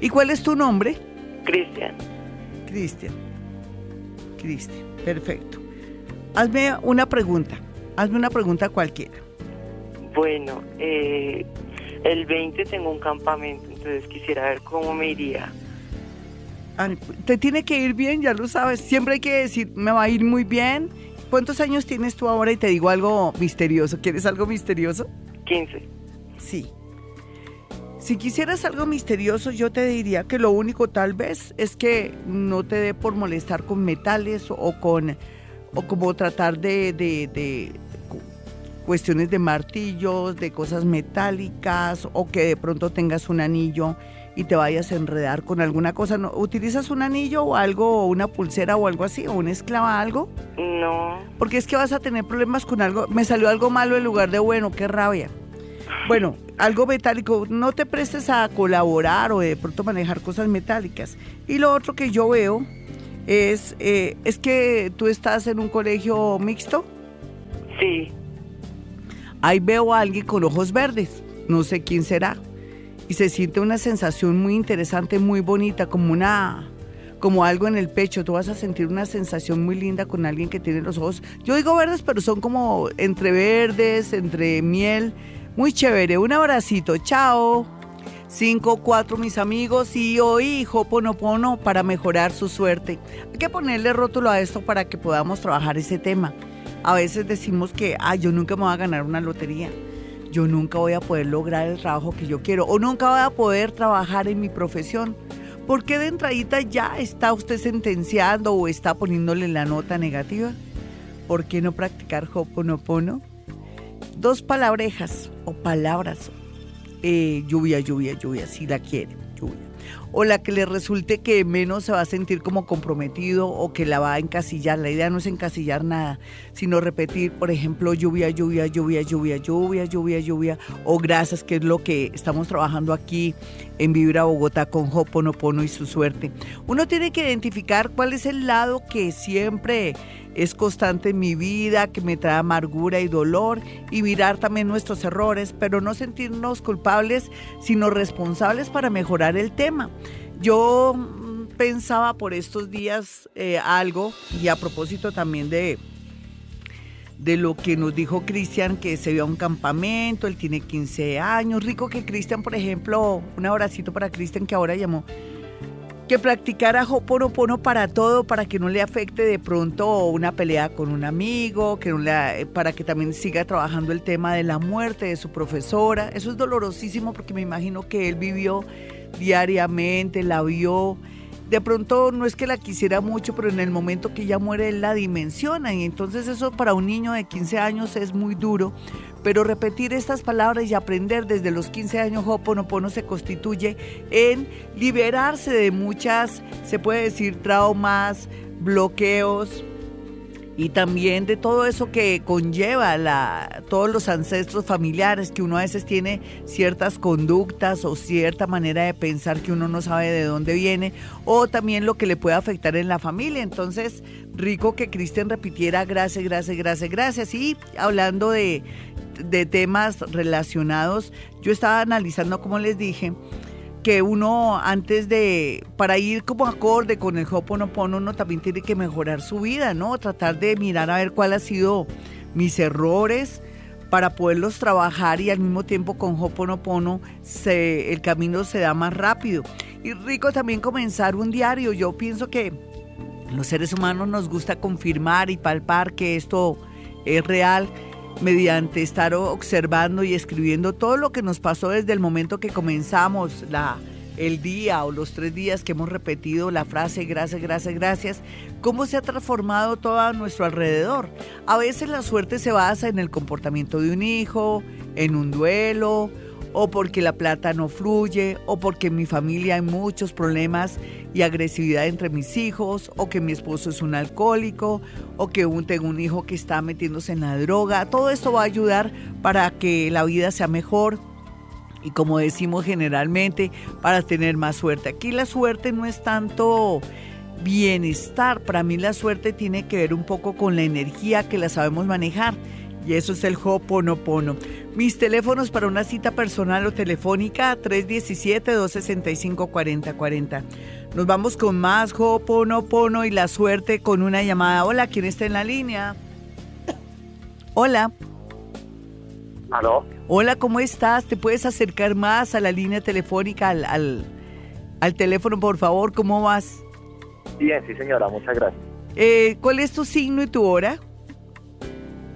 ¿Y cuál es tu nombre? Cristian. Cristian. Perfecto. Hazme una pregunta. Hazme una pregunta cualquiera. Bueno, eh, el 20 tengo un campamento, entonces quisiera ver cómo me iría. Te tiene que ir bien, ya lo sabes. Siempre hay que decir, me va a ir muy bien ¿Cuántos años tienes tú ahora y te digo algo misterioso? ¿Quieres algo misterioso? 15. Sí. Si quisieras algo misterioso, yo te diría que lo único tal vez es que no te dé por molestar con metales o con o como tratar de, de, de cuestiones de martillos, de cosas metálicas o que de pronto tengas un anillo y te vayas a enredar con alguna cosa. ¿No? ¿Utilizas un anillo o algo, o una pulsera o algo así, o una esclava algo? No. Porque es que vas a tener problemas con algo. Me salió algo malo en lugar de bueno, qué rabia. Bueno, algo metálico, no te prestes a colaborar o de pronto manejar cosas metálicas. Y lo otro que yo veo es, eh, es que tú estás en un colegio mixto. Sí. Ahí veo a alguien con ojos verdes, no sé quién será y se siente una sensación muy interesante, muy bonita, como una como algo en el pecho, tú vas a sentir una sensación muy linda con alguien que tiene los ojos, yo digo verdes, pero son como entre verdes, entre miel, muy chévere. Un abracito, chao. 5-4 mis amigos y hoy Hoponopono para mejorar su suerte. Hay que ponerle rótulo a esto para que podamos trabajar ese tema. A veces decimos que, ah, yo nunca me voy a ganar una lotería. Yo nunca voy a poder lograr el trabajo que yo quiero o nunca voy a poder trabajar en mi profesión. ¿Por qué de entradita ya está usted sentenciando o está poniéndole la nota negativa? ¿Por qué no practicar Hoponopono? Dos palabrejas o palabras eh, lluvia, lluvia, lluvia, si la quiere, lluvia. O la que le resulte que menos se va a sentir como comprometido o que la va a encasillar. La idea no es encasillar nada, sino repetir, por ejemplo, lluvia, lluvia, lluvia, lluvia, lluvia, lluvia, lluvia, o gracias, que es lo que estamos trabajando aquí en Vibra Bogotá con Hoponopono y su suerte. Uno tiene que identificar cuál es el lado que siempre es constante en mi vida, que me trae amargura y dolor, y mirar también nuestros errores, pero no sentirnos culpables, sino responsables para mejorar el tema. Yo mm, pensaba por estos días eh, algo, y a propósito también de, de lo que nos dijo Cristian, que se vio a un campamento, él tiene 15 años, rico que Cristian, por ejemplo, un abracito para Cristian que ahora llamó que practicara Hoponopono para todo, para que no le afecte de pronto una pelea con un amigo, que no le, para que también siga trabajando el tema de la muerte de su profesora. Eso es dolorosísimo porque me imagino que él vivió diariamente, la vio. De pronto no es que la quisiera mucho, pero en el momento que ella muere él la dimensiona. Y entonces eso para un niño de 15 años es muy duro. Pero repetir estas palabras y aprender desde los 15 años Hoponopono se constituye en liberarse de muchas, se puede decir, traumas, bloqueos y también de todo eso que conlleva la, todos los ancestros familiares, que uno a veces tiene ciertas conductas o cierta manera de pensar que uno no sabe de dónde viene, o también lo que le puede afectar en la familia. Entonces, rico que Cristian repitiera gracias, gracias, gracias, gracias. Y hablando de de temas relacionados, yo estaba analizando, como les dije, que uno antes de, para ir como acorde con el Hoponopono, uno también tiene que mejorar su vida, ¿no? Tratar de mirar a ver cuál ha sido mis errores para poderlos trabajar y al mismo tiempo con Hoponopono se, el camino se da más rápido. Y rico también comenzar un diario. Yo pienso que los seres humanos nos gusta confirmar y palpar que esto es real mediante estar observando y escribiendo todo lo que nos pasó desde el momento que comenzamos la, el día o los tres días que hemos repetido la frase gracias, gracias, gracias, cómo se ha transformado todo a nuestro alrededor. A veces la suerte se basa en el comportamiento de un hijo, en un duelo o porque la plata no fluye, o porque en mi familia hay muchos problemas y agresividad entre mis hijos, o que mi esposo es un alcohólico, o que tengo un hijo que está metiéndose en la droga. Todo esto va a ayudar para que la vida sea mejor, y como decimos generalmente, para tener más suerte. Aquí la suerte no es tanto bienestar, para mí la suerte tiene que ver un poco con la energía que la sabemos manejar y eso es el Hoponopono. Mis teléfonos para una cita personal o telefónica 317-265-4040. Nos vamos con más Hoponopono y la suerte con una llamada. Hola, ¿quién está en la línea? Hola. ¿Aló? Hola, ¿cómo estás? ¿Te puedes acercar más a la línea telefónica, al, al, al teléfono, por favor? ¿Cómo vas? Bien, sí, señora, muchas gracias. Eh, ¿Cuál es tu signo y tu hora?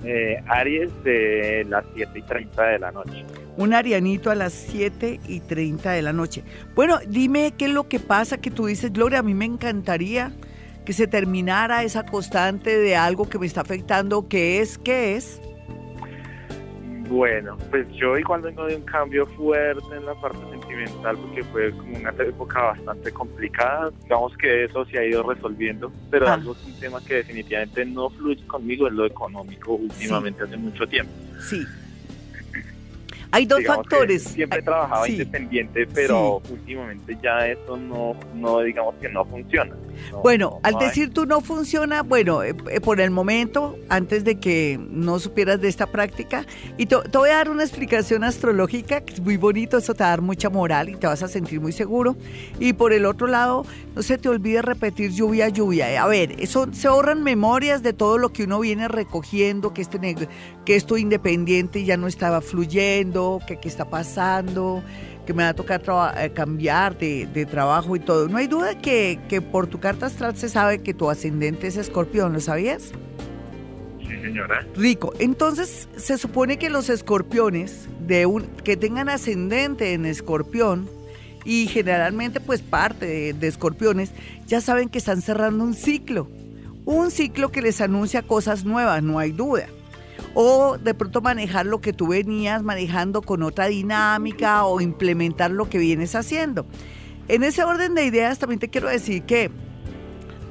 Eh, Aries de las 7 y 30 de la noche. Un arianito a las 7 y 30 de la noche. Bueno, dime qué es lo que pasa que tú dices, Gloria, a mí me encantaría que se terminara esa constante de algo que me está afectando. ¿Qué es? ¿Qué es? Bueno, pues yo igual vengo de un cambio fuerte en la parte sentimental porque fue como una época bastante complicada. Digamos que eso se ha ido resolviendo, pero Ah. algo es un tema que definitivamente no fluye conmigo es lo económico últimamente hace mucho tiempo. Sí. Hay dos Digamos factores. Siempre he Ay, trabajado sí. independiente, pero últimamente ya eso no, no digamos que no funciona. No- Bueno, no- al hay. decir tú no funciona, bueno, eh, eh, por el momento, antes de que no supieras de esta práctica, y te, te voy a dar una explicación astrológica, que es muy bonito, eso te va a dar mucha moral y te vas a sentir muy seguro. Y por el otro lado, no se te olvide repetir lluvia, lluvia. A ver, eso se ahorran memorias de todo lo que uno viene recogiendo, que, este, neg- que esto independiente ya no estaba fluyendo, que qué está pasando, que me va a tocar eh, cambiar de, de, trabajo y todo. No hay duda que, que por tu carta astral se sabe que tu ascendente es escorpión, ¿lo sabías? Sí, señora. Rico. Entonces, se supone que los escorpiones de un, que tengan ascendente en escorpión y generalmente pues parte de, de escorpiones ya saben que están cerrando un ciclo. Un ciclo que les anuncia cosas nuevas, no hay duda o de pronto manejar lo que tú venías manejando con otra dinámica o implementar lo que vienes haciendo. En ese orden de ideas también te quiero decir que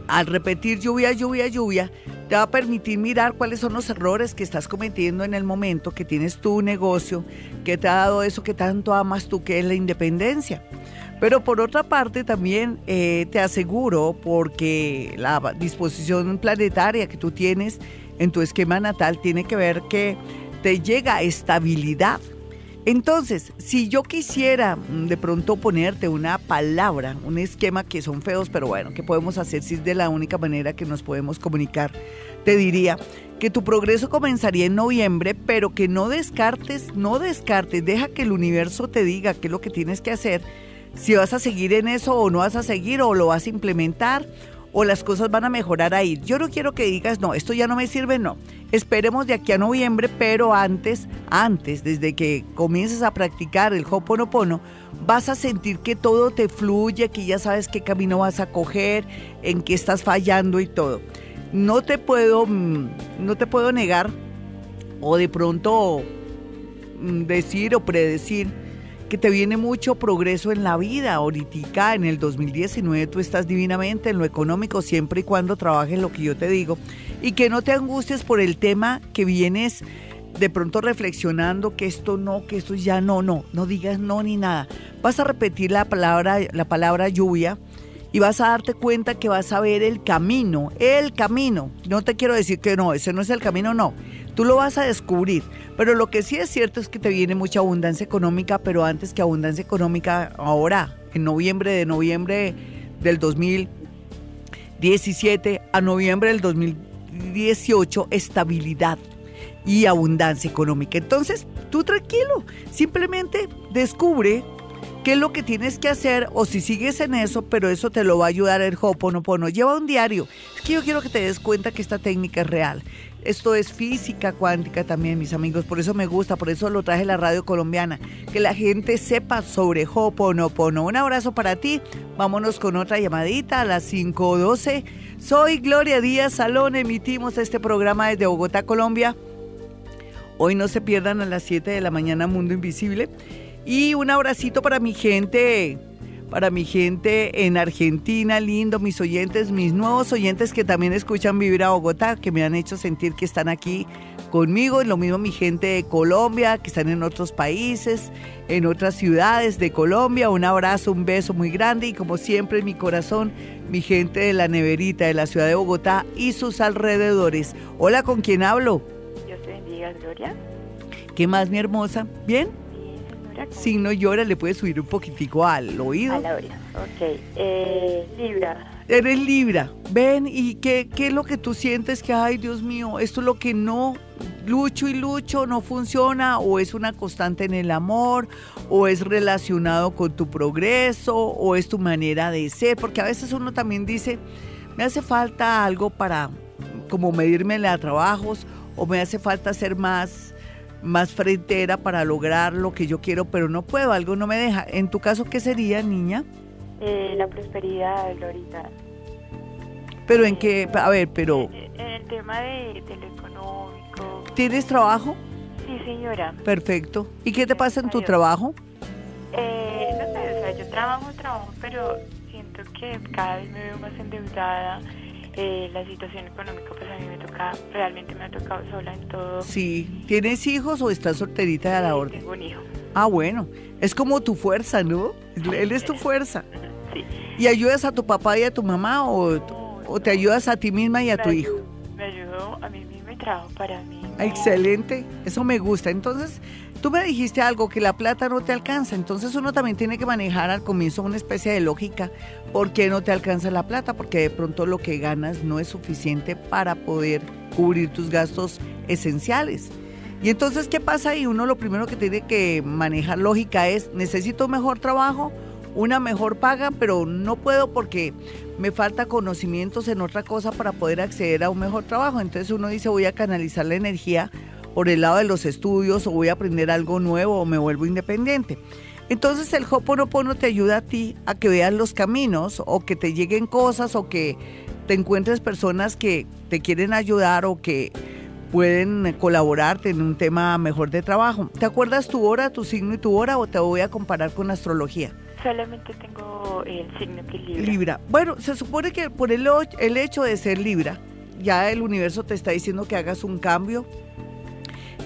al repetir lluvia, lluvia, lluvia, te va a permitir mirar cuáles son los errores que estás cometiendo en el momento que tienes tu negocio, que te ha dado eso que tanto amas tú, que es la independencia. Pero por otra parte también eh, te aseguro, porque la disposición planetaria que tú tienes en tu esquema natal tiene que ver que te llega estabilidad. Entonces, si yo quisiera mm, de pronto ponerte una palabra, un esquema que son feos, pero bueno, ¿qué podemos hacer si es de la única manera que nos podemos comunicar? Te diría que tu progreso comenzaría en noviembre, pero que no descartes, no descartes, deja que el universo te diga qué es lo que tienes que hacer, si vas a seguir en eso o no vas a seguir o lo vas a implementar o las cosas van a mejorar ahí. Yo no quiero que digas, no, esto ya no me sirve, no. Esperemos de aquí a noviembre, pero antes, antes, desde que comiences a practicar el Hoponopono, vas a sentir que todo te fluye, que ya sabes qué camino vas a coger, en qué estás fallando y todo. No te puedo, mm, no te puedo negar o de pronto mm, decir o predecir que te viene mucho progreso en la vida. Ahorita en el 2019 tú estás divinamente en lo económico siempre y cuando trabajes lo que yo te digo y que no te angusties por el tema que vienes de pronto reflexionando que esto no, que esto ya no, no, no digas no ni nada. Vas a repetir la palabra, la palabra lluvia y vas a darte cuenta que vas a ver el camino, el camino. No te quiero decir que no, ese no es el camino, no. Tú lo vas a descubrir. Pero lo que sí es cierto es que te viene mucha abundancia económica, pero antes que abundancia económica, ahora, en noviembre de noviembre del 2017 a noviembre del 2018, estabilidad y abundancia económica. Entonces, tú tranquilo, simplemente descubre qué es lo que tienes que hacer o si sigues en eso, pero eso te lo va a ayudar el Hoponopono. Lleva un diario. Es que yo quiero que te des cuenta que esta técnica es real. Esto es física cuántica también, mis amigos. Por eso me gusta, por eso lo traje la radio colombiana. Que la gente sepa sobre Hoponopono. Un abrazo para ti. Vámonos con otra llamadita a las 5.12. Soy Gloria Díaz Salón. Emitimos este programa desde Bogotá, Colombia. Hoy no se pierdan a las 7 de la mañana Mundo Invisible. Y un abracito para mi gente para mi gente en Argentina, lindo, mis oyentes, mis nuevos oyentes que también escuchan Vivir a Bogotá, que me han hecho sentir que están aquí conmigo, lo mismo mi gente de Colombia, que están en otros países, en otras ciudades de Colombia. Un abrazo, un beso muy grande y como siempre en mi corazón, mi gente de la neverita de la ciudad de Bogotá y sus alrededores. Hola, ¿con quién hablo? Dios te bendiga, Gloria. ¿Qué más, mi hermosa? ¿Bien? Si no llora, le puedes subir un poquitico al oído. A oído, ok. Eh, libra. Eres Libra. Ven, ¿y qué, qué es lo que tú sientes que, ay, Dios mío, esto es lo que no lucho y lucho, no funciona, o es una constante en el amor, o es relacionado con tu progreso, o es tu manera de ser? Porque a veces uno también dice, me hace falta algo para como medirme a trabajos, o me hace falta ser más más frentera para lograr lo que yo quiero, pero no puedo, algo no me deja. En tu caso, ¿qué sería, niña? Eh, la prosperidad, Glorita. Pero en qué, a ver, pero... En el tema de, lo económico. ¿Tienes trabajo? Sí, señora. Perfecto. ¿Y qué te pasa en tu trabajo? Eh, no sé, o sea, yo trabajo, trabajo, pero siento que cada vez me veo más endeudada eh, la situación económica pues a mí me toca, realmente me ha tocado sola en todo. Sí, ¿tienes hijos o estás solterita de la orden? Tengo un hijo. Ah, bueno, es como tu fuerza, ¿no? Él es tu fuerza. Sí. ¿Y ayudas a tu papá y a tu mamá o, o te ayudas a ti misma y a tu hijo? Me ayudo a mí misma y trabajo para mí. Excelente, eso me gusta. Entonces, Tú me dijiste algo, que la plata no te alcanza, entonces uno también tiene que manejar al comienzo una especie de lógica. ¿Por qué no te alcanza la plata? Porque de pronto lo que ganas no es suficiente para poder cubrir tus gastos esenciales. Y entonces, ¿qué pasa ahí? Uno lo primero que tiene que manejar lógica es, necesito un mejor trabajo, una mejor paga, pero no puedo porque me falta conocimientos en otra cosa para poder acceder a un mejor trabajo. Entonces uno dice, voy a canalizar la energía por el lado de los estudios o voy a aprender algo nuevo o me vuelvo independiente. Entonces el Hoponopono te ayuda a ti a que veas los caminos o que te lleguen cosas o que te encuentres personas que te quieren ayudar o que pueden colaborarte en un tema mejor de trabajo. ¿Te acuerdas tu hora, tu signo y tu hora o te voy a comparar con astrología? Solamente tengo el signo que es Libra. Libra. Bueno, se supone que por el, el hecho de ser Libra, ya el universo te está diciendo que hagas un cambio,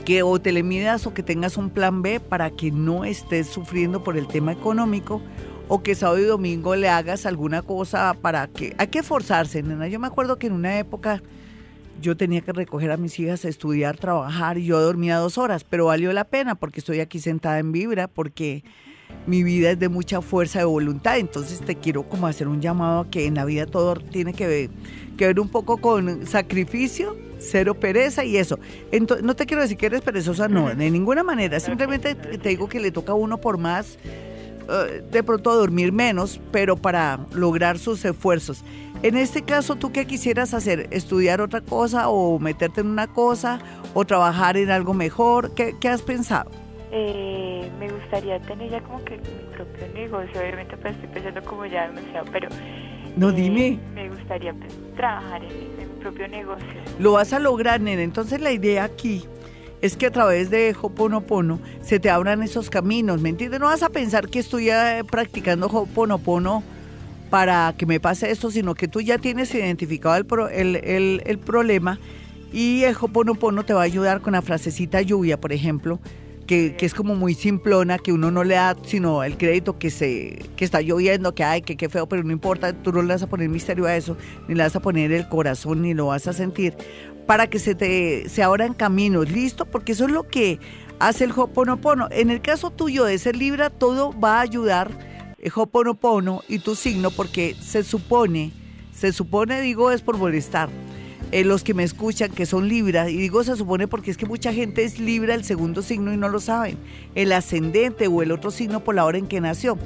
que o te le midas o que tengas un plan B para que no estés sufriendo por el tema económico o que sábado y domingo le hagas alguna cosa para que... Hay que esforzarse, nena. Yo me acuerdo que en una época yo tenía que recoger a mis hijas, estudiar, trabajar y yo dormía dos horas, pero valió la pena porque estoy aquí sentada en Vibra, porque mi vida es de mucha fuerza de voluntad, entonces te quiero como hacer un llamado a que en la vida todo tiene que ver, que ver un poco con sacrificio, cero pereza y eso. Entonces, no te quiero decir que eres perezosa, no, de ninguna manera, simplemente te digo que le toca a uno por más eh, de pronto dormir menos, pero para lograr sus esfuerzos. En este caso, ¿tú qué quisieras hacer? ¿Estudiar otra cosa o meterte en una cosa o trabajar en algo mejor? ¿Qué, qué has pensado? Eh, me gustaría tener ya como que mi propio negocio, obviamente pues estoy pensando como ya demasiado, pero... No, eh, dime. Me gustaría pues, trabajar en, Lo vas a lograr, nena. Entonces la idea aquí es que a través de Hoponopono se te abran esos caminos, ¿me entiendes? No vas a pensar que estoy eh, practicando Hoponopono para que me pase esto, sino que tú ya tienes identificado el, pro- el, el- el problema y el Hoponopono te va a ayudar con la frasecita lluvia, por ejemplo, que, es como muy simplona, que uno no le da sino el crédito que se que está lloviendo, que ay, que qué feo, pero no importa, tú no le vas a poner misterio a eso, ni le vas a poner el corazón, ni lo vas a sentir, para que se te se abran caminos, ¿listo? Porque eso es lo que hace el Hoponopono. En el caso tuyo de ser Libra, todo va a ayudar el Hoponopono y tu signo, porque se supone, se supone, digo, es por molestar. Eh, los que me escuchan que son Libra, y digo se supone porque es que mucha gente es Libra el segundo signo y no lo saben, el ascendente o el otro signo por la hora en que nació.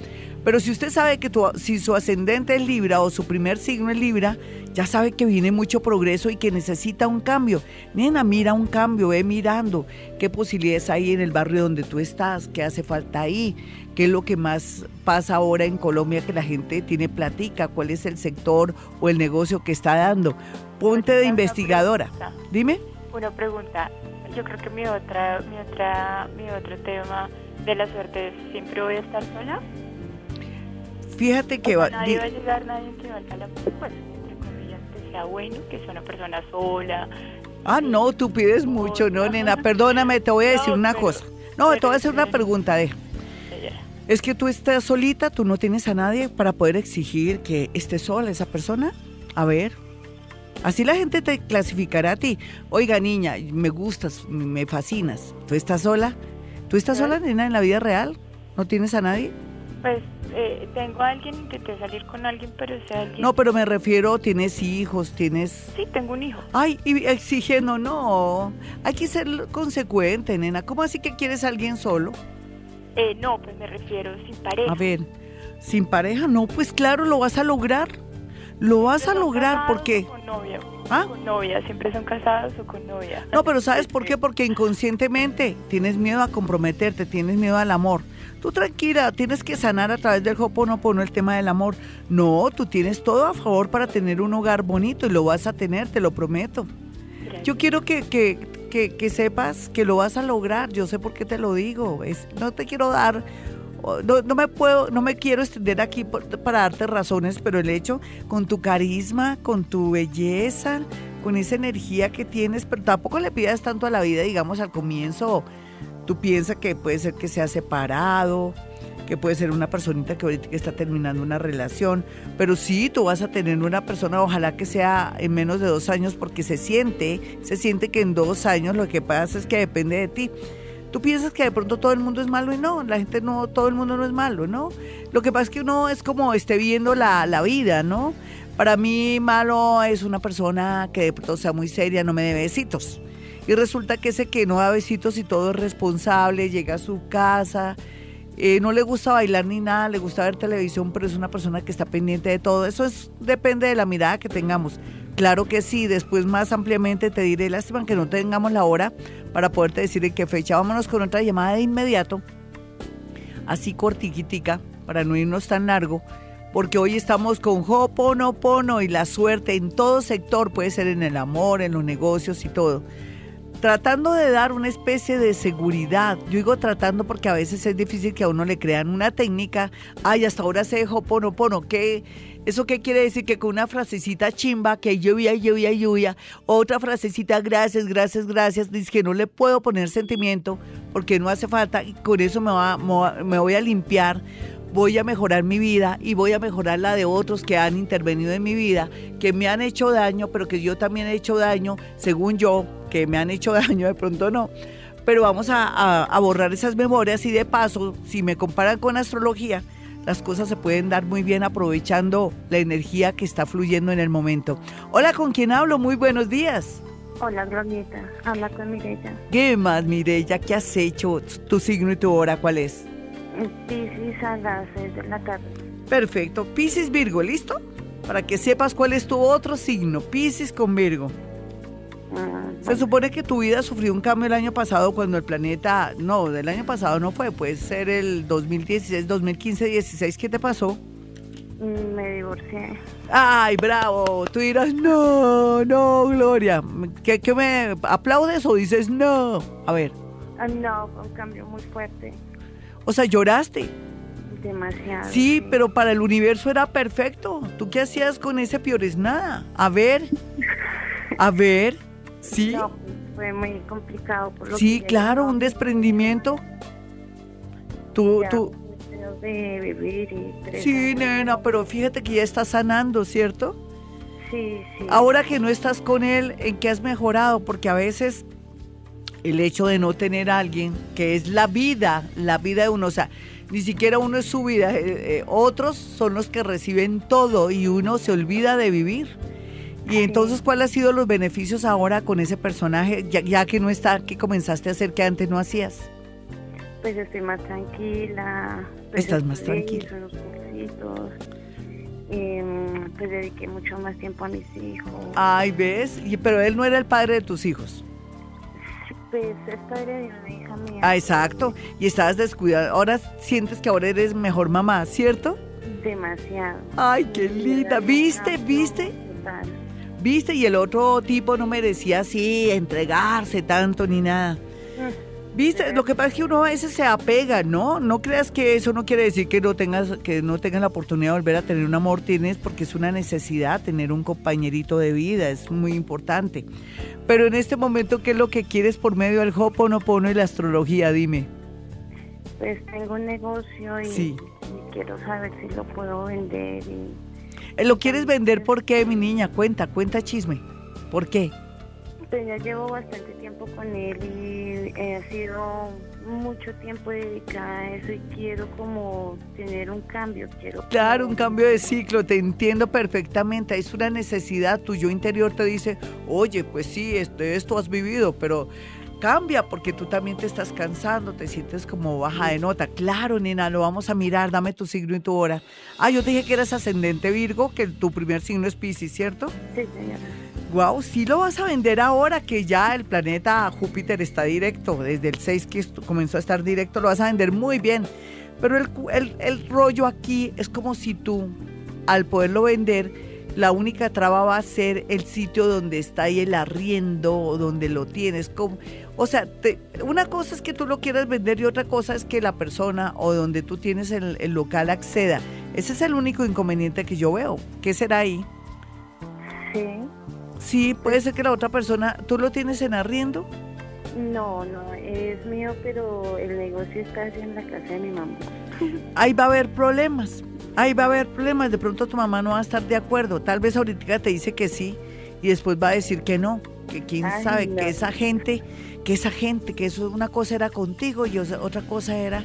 Pero si usted sabe que si su ascendente es Libra o su primer signo es Libra, ya sabe que viene mucho progreso y que necesita un cambio. Nena, mira un cambio, ve mirando qué posibilidades hay en el barrio donde tú estás, qué hace falta ahí, qué es lo que más pasa ahora en Colombia que la gente tiene platica, cuál es el sector o el negocio que está dando. Ponte de investigadora. Dime. Una pregunta, yo creo que mi otra, mi otra, mi otro tema de la suerte es siempre voy a estar sola. Fíjate que O va, nadie di- va a llegar, nadie que valga la pues, entre comillas, que sea bueno, que sea una persona sola. Ah, no, tú pides mucho, no, nena. Perdóname, te voy a decir No, una pero- cosa. No, te voy a hacer una pregunta, deja. Ella. Es que tú estás solita, tú no tienes a nadie para poder exigir que esté sola esa persona. A ver. Así la gente te clasificará a ti. Oiga, niña, me gustas, me fascinas. ¿Tú estás sola? ¿Tú estás sola, nena, en la vida real? ¿No tienes a nadie? Pues eh, tengo a alguien, intenté salir con alguien, pero ese alguien... No, pero me refiero, tienes hijos, tienes... Sí, tengo un hijo. Ay, y exigiendo, no. Hay que ser consecuente, nena. ¿Cómo así que quieres a alguien solo? Eh, no, pues me refiero sin pareja. A ver, sin pareja, no, pues claro, lo vas a lograr. Lo vas a ¿Son lograr porque... Con novia. ¿Ah? Con novia, siempre son casados o con novia. No, pero ¿sabes por qué? Porque inconscientemente tienes miedo a comprometerte, tienes miedo al amor. Tú tranquila, tienes que sanar a través del Hoponopono el tema del amor. No, tú tienes todo a favor para tener un hogar bonito y lo vas a tener, te lo prometo. Yo quiero que, que, que, que sepas que lo vas a lograr. Yo sé por qué te lo digo. Es, no te quiero dar, no, no me puedo, no me quiero extender aquí para darte razones, pero el hecho con tu carisma, con tu belleza, con esa energía que tienes, pero tampoco le pidas tanto a la vida, digamos al comienzo. Tú piensas que puede ser que sea separado, que puede ser una personita que ahorita está terminando una relación, pero sí, tú vas a tener una persona, ojalá que sea en menos de dos años, porque se siente, se siente que en dos años lo que pasa es que depende de ti. Tú piensas que de pronto todo el mundo es malo y no, la gente no, todo el mundo no es malo, ¿no? Lo que pasa es que uno es como esté viendo la, la vida, ¿no? Para mí malo es una persona que de pronto sea muy seria, no me dé besitos. y resulta que ese que no da besitos y todo es responsable, llega a su casa, eh, no le gusta bailar ni nada, le gusta ver televisión, pero es una persona que está pendiente de todo. Eso es, depende de la mirada que tengamos. Claro que sí, después más ampliamente te diré, lástima que no tengamos la hora para poderte decir en qué fecha. Vámonos con otra llamada de inmediato, así cortiquitica, para no irnos tan largo, porque hoy estamos con Hoponopono y la suerte en todo sector, puede ser en el amor, en los negocios y todo tratando de dar una especie de seguridad. Yo digo tratando porque a veces es difícil que a uno le crean una técnica. Ay, hasta ahora se dejó pono pono. ¿Qué? ¿Eso qué quiere decir? Que con una frasecita chimba, que lluvia, lluvia, lluvia, otra frasecita, gracias, gracias, gracias, dice que no le puedo poner sentimiento porque no hace falta y con eso me, va, me voy a limpiar voy a mejorar mi vida y voy a mejorar la de otros que han intervenido en mi vida, que me han hecho daño, pero que yo también he hecho daño, según yo, que me han hecho daño, de pronto no. Pero vamos a, borrar esas memorias y de paso, si me comparan con astrología, las cosas se pueden dar muy bien aprovechando la energía que está fluyendo en el momento. Hola, ¿con quién hablo? Muy buenos días. Hola, Glorieta. Habla con Mireya. ¿Qué más, Mireya? ¿Qué has hecho? ¿Tu signo y tu hora cuál es? Piscis a las 6 de la tarde. Perfecto. Piscis Virgo, ¿listo? Para que sepas cuál es tu otro signo. Piscis con Virgo. Se supone que tu vida sufrió un cambio el año pasado cuando el planeta, no, del año pasado no fue, puede ser el 2016, 2015, 16, ¿qué te pasó? Mm, me divorcié. Ay, bravo. Tú dirás, no, no, Gloria. ¿Qué, qué me aplaudes o dices no? A ver. Ah, no, fue un cambio muy fuerte. O sea, lloraste. Demasiado. Sí, pero para el universo era perfecto. ¿Tú qué hacías con ese piores? Nada. A ver. A ver. Sí. No, fue muy complicado. Por lo sí, claro, un desprendimiento. Tú, tú. De vivir y sí, nena, pero fíjate que ya estás sanando, ¿cierto? Sí, sí. Ahora que no estás con él, ¿en qué has mejorado? Porque a veces el hecho de no tener a alguien, que es la vida, la vida de uno, o sea, ni siquiera uno es su vida, eh, eh, otros son los que reciben todo y uno se olvida de vivir. Y entonces, ¿cuáles han sido los beneficios ahora con ese personaje, ya, que no está, que comenzaste a hacer que antes no hacías? Pues estoy más tranquila. Pues Estás más tranquila. Em, pues dediqué mucho más tiempo a mis hijos. Ay, ¿ves? Pero él no era el padre de tus hijos. Pues es padre de una hija mía. Ah, exacto. Y estabas descuidada. Ahora sientes que ahora eres mejor mamá, ¿cierto? Demasiado. Ay, qué linda. ¿Viste? ¿Viste? ¿Viste? Y el otro tipo no merecía así entregarse tanto ni nada. Mm. Viste, lo que pasa es que uno a veces se apega, ¿no? No creas que eso no quiere decir que no tengas que no tengas la oportunidad de volver a tener un amor, tienes porque es una necesidad tener un compañerito de vida, es muy importante. Pero en este momento, ¿qué es lo que quieres por medio del Hoponopono y la astrología? Dime. Pues tengo un negocio y, quiero saber si lo puedo vender. Eh, ¿Lo quieres vender por qué, mi niña? Cuenta, cuenta chisme. ¿Por qué? Pues ya llevo bastante tiempo con él y he sido mucho tiempo dedicada a eso y quiero como tener un cambio. Quiero claro, un cambio de ciclo, te entiendo perfectamente. Es una necesidad, tu yo interior te dice, oye, pues sí, esto, esto has vivido, pero cambia porque tú también te estás cansando, te sientes como baja de nota. Claro, nena, lo vamos a mirar, dame tu signo y tu hora. Ah, yo te dije que eras ascendente Virgo, que tu primer signo es Pisces, ¿cierto? Sí, señora. Wow, sí lo vas a vender ahora que ya el planeta Júpiter está directo, desde el 6 que comenzó a estar directo, lo vas a vender muy bien. Pero el, el, rollo aquí es como si tú, al poderlo vender, la única traba va a ser el sitio donde está ahí el arriendo o donde lo tienes. Como, o sea, una cosa es que tú lo quieras vender y otra cosa es que la persona o donde tú tienes el, el local acceda. Ese es el único inconveniente que yo veo. ¿Qué será ahí? Sí. Sí, puede ser que la otra persona, ¿tú lo tienes en arriendo? No, no, es mío, pero el negocio está en la casa de mi mamá. Ahí va a haber problemas, ahí va a haber problemas, de pronto tu mamá no va a estar de acuerdo, tal vez ahorita te dice que sí y después va a decir que no, que quién sabe, que esa gente, que esa gente, que eso una cosa era contigo y otra cosa era,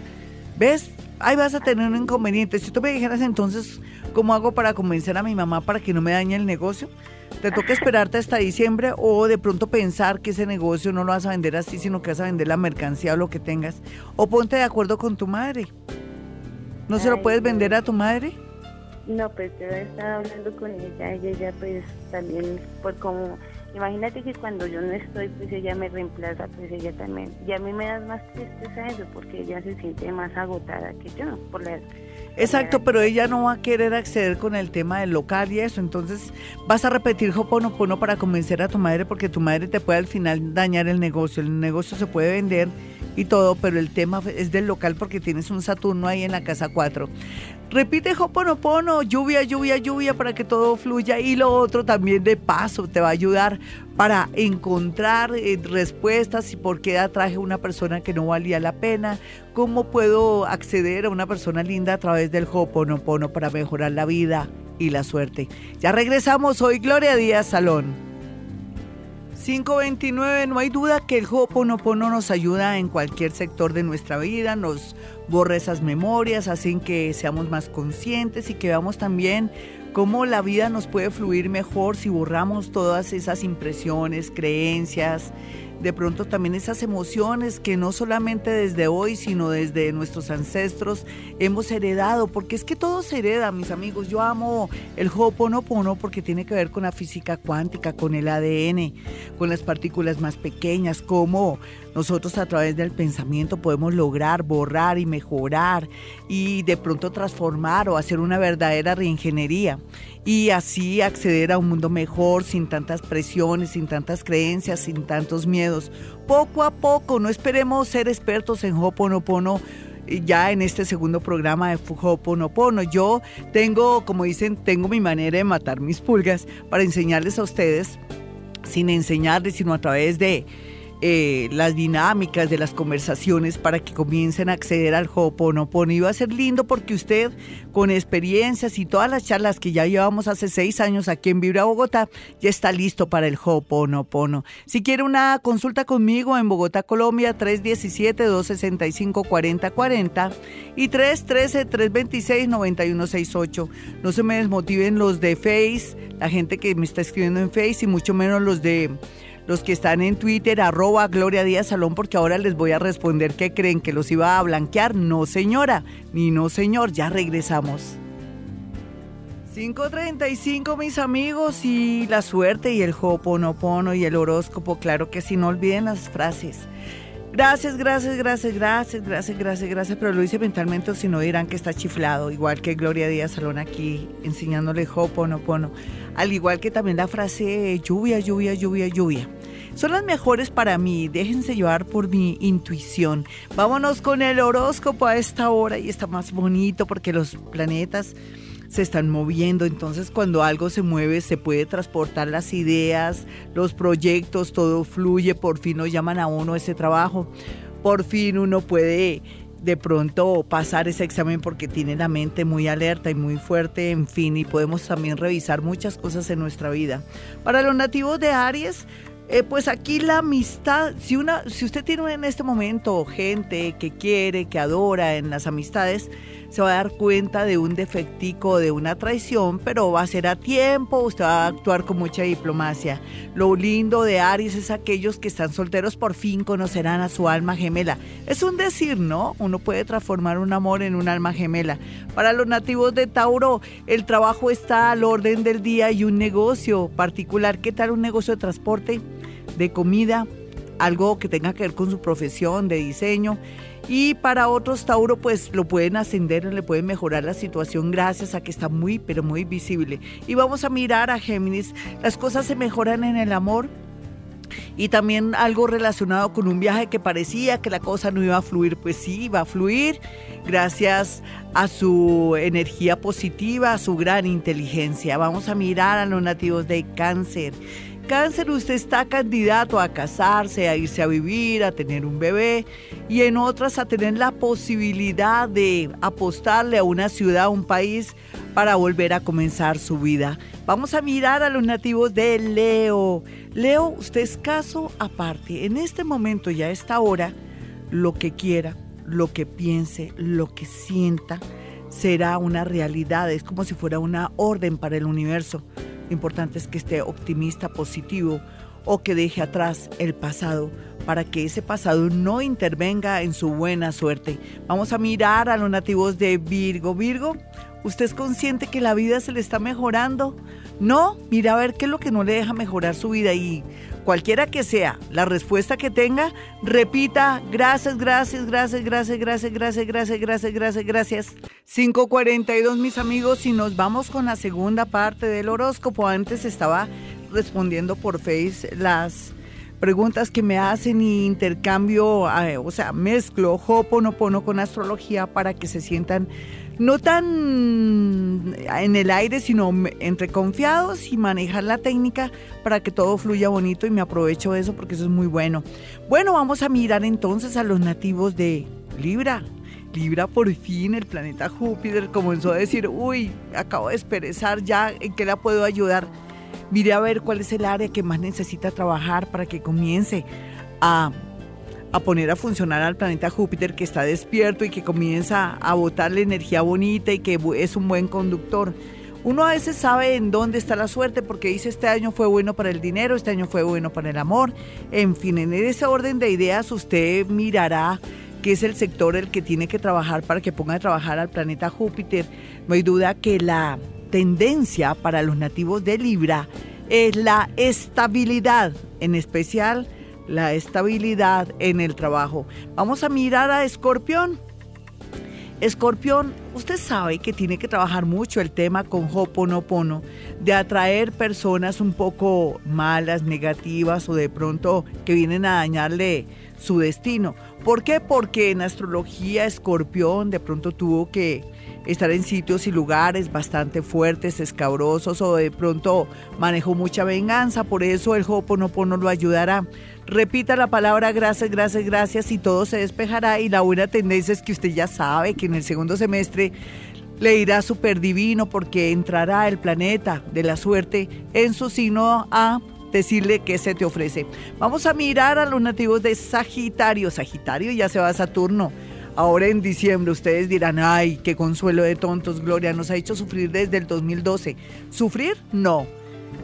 ¿ves? ahí vas a tener un inconveniente. Si tú me dijeras entonces, ¿cómo hago para convencer a mi mamá para que no me dañe el negocio? Te toca esperarte hasta diciembre o de pronto pensar que ese negocio no lo vas a vender así, sino que vas a vender la mercancía o lo que tengas. O ponte de acuerdo con tu madre. ¿No se lo puedes vender a tu madre? No, pues yo he estado hablando con ella y ella pues también por como Imagínate que cuando yo no estoy, pues ella me reemplaza, pues ella también. Y a mí me da más tristeza eso, porque ella se siente más agotada que yo. Por la, Exacto, pero ella no va a querer acceder con el tema del local y eso. Entonces vas a repetir Hoponopono para convencer a tu madre, porque tu madre te puede al final dañar el negocio. El negocio se puede vender y todo, pero el tema es del local porque tienes un Saturno ahí en la casa 4. Repite Hoponopono, lluvia, lluvia, lluvia para que todo fluya y lo otro también de paso te va a ayudar para encontrar eh, respuestas y por qué atraje a una persona que no valía la pena, cómo puedo acceder a una persona linda a través del Hoponopono para mejorar la vida y la suerte. Ya regresamos hoy, Gloria Díaz Salón. 529, no hay duda que el Ho'oponopono nos ayuda en cualquier sector de nuestra vida, nos borra esas memorias, hacen que seamos más conscientes y que veamos también cómo la vida nos puede fluir mejor si borramos todas esas impresiones, creencias, de pronto también esas emociones que no solamente desde hoy, sino desde nuestros ancestros hemos heredado, porque es que todo se hereda, mis amigos. Yo amo el Ho'oponopono porque tiene que ver con la física cuántica, con el ADN, con las partículas más pequeñas, cómo nosotros a través del pensamiento podemos lograr borrar y mejorar y de pronto transformar o hacer una verdadera reingeniería y así acceder a un mundo mejor, sin tantas presiones, sin tantas creencias, sin tantos miedos. Poco a poco, no esperemos ser expertos en Hoponopono eh, ya en este segundo programa de Hoponopono. Yo tengo, como dicen, tengo mi manera de matar mis pulgas para enseñarles a ustedes, sin enseñarles, sino a través de eh, las dinámicas de las conversaciones para que comiencen a acceder al Ho'oponopono. Y va a ser lindo porque usted, con experiencias y todas las charlas que ya llevamos hace seis años aquí en Vibra Bogotá, ya está listo para el Ho'oponopono. Si quiere una consulta conmigo en Bogotá, Colombia, 317-265-4040 y 313-326-9168. No se me desmotiven los de Face, la gente que me está escribiendo en Face y mucho menos los de los que están en Twitter, arroba Gloria Díaz Salón, porque ahora les voy a responder que creen que los iba a blanquear. No, señora, ni no, señor, ya regresamos. 5.35 mis amigos y la suerte y el hoponopono y el horóscopo, claro que sí, no olviden las frases. Gracias, gracias, gracias, gracias, gracias, gracias, gracias, pero lo hice mentalmente si no dirán que está chiflado, igual que Gloria Díaz Salón aquí enseñándole hoponopono, al igual que también la frase lluvia, lluvia, lluvia, lluvia. Son las mejores para mí, déjense llevar por mi intuición. Vámonos con el horóscopo a esta hora y está más bonito porque los planetas se están moviendo, entonces cuando algo se mueve se puede transportar las ideas, los proyectos, todo fluye, por fin nos llaman a uno ese trabajo, por fin uno puede de pronto pasar ese examen porque tiene la mente muy alerta y muy fuerte, en fin, y podemos también revisar muchas cosas en nuestra vida. Para los nativos de Aries, eh, pues aquí la amistad, si, una, si usted tiene en este momento gente que quiere, que adora en las amistades, se va a dar cuenta de un defectico, de una traición, pero va a ser a tiempo, usted va a actuar con mucha diplomacia. Lo lindo de Aries es aquellos que están solteros por fin conocerán a su alma gemela. Es un decir, ¿no? Uno puede transformar un amor en un alma gemela. Para los nativos de Tauro, el trabajo está al orden del día y un negocio particular. ¿Qué tal un negocio de transporte, de comida? Algo que tenga que ver con su profesión de diseño y para otros Tauro, pues lo pueden ascender, le pueden mejorar la situación gracias a que está muy, pero muy visible. Y vamos a mirar a Géminis. Las cosas se mejoran en el amor, y también algo relacionado con un viaje que parecía que la cosa no iba a fluir, pues sí, va a fluir gracias a su energía positiva, a su gran inteligencia. Vamos a mirar a los nativos de cáncer. Cáncer, usted está candidato a casarse, a irse a vivir, a tener un bebé y en otras a tener la posibilidad de apostarle a una ciudad, a un país para volver a comenzar su vida. Vamos a mirar a los nativos de Leo. Leo, usted es caso aparte. En este momento y a esta hora, lo que quiera, lo que piense, lo que sienta, será una realidad. Es como si fuera una orden para el universo. Lo importante es que esté optimista, positivo o que deje atrás el pasado para que ese pasado no intervenga en su buena suerte. Vamos a mirar a los nativos de Virgo. Virgo, ¿usted es consciente que la vida se le está mejorando? No, mira a ver qué es lo que no le deja mejorar su vida y cualquiera que sea la respuesta que tenga, repita gracias, gracias, gracias, gracias, gracias, gracias, gracias, gracias, gracias, gracias. 542 mis amigos y nos vamos con la segunda parte del horóscopo. Antes estaba respondiendo por Face las preguntas que me hacen y intercambio, eh, o sea, mezclo Hoponopono con astrología para que se sientan no tan en el aire, sino entre confiados y manejar la técnica para que todo fluya bonito y me aprovecho de eso porque eso es muy bueno. Bueno, vamos a mirar entonces a los nativos de Libra. Libra por fin, el planeta Júpiter comenzó a decir, uy, acabo de esperezar ya, ¿en qué la puedo ayudar? Mire a ver cuál es el área que más necesita trabajar para que comience a a poner a funcionar al planeta Júpiter que está despierto y que comienza a botarle energía bonita y que es un buen conductor. Uno a veces sabe en dónde está la suerte porque dice este año fue bueno para el dinero, este año fue bueno para el amor. En fin, en ese orden de ideas usted mirará que es el sector el que tiene que trabajar para que ponga a trabajar al planeta Júpiter. No hay duda que la tendencia para los nativos de Libra es la estabilidad, en especial la estabilidad en el trabajo. Vamos a mirar a Escorpión. Escorpión, usted sabe que tiene que trabajar mucho el tema con Hoponopono, de atraer personas un poco malas, negativas o de pronto que vienen a dañarle su destino. ¿Por qué? Porque en astrología Escorpión de pronto tuvo que estar en sitios y lugares bastante fuertes, escabrosos o de pronto manejó mucha venganza, por eso el Hoponopono lo ayudará Repita la palabra gracias, gracias, gracias y todo se despejará. Y la buena tendencia es que usted ya sabe que en el segundo semestre le irá súper divino porque entrará el planeta de la suerte en su signo a decirle qué se te ofrece. Vamos a mirar a los nativos de Sagitario. Sagitario ya se va a Saturno. Ahora en diciembre ustedes dirán, ay, qué consuelo de tontos, Gloria, nos ha hecho sufrir desde el 2012. ¿Sufrir? No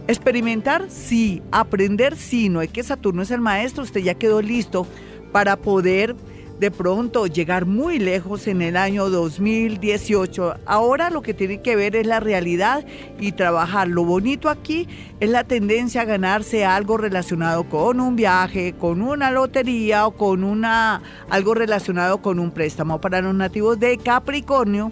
Experimentar, sí. Aprender, sí. No es que Saturno es el maestro, usted ya quedó listo para poder de pronto llegar muy lejos en el año 2018. Ahora lo que tiene que ver es la realidad y trabajar. Lo bonito aquí es la tendencia a ganarse algo relacionado con un viaje, con una lotería o con una algo relacionado con un préstamo para los nativos de Capricornio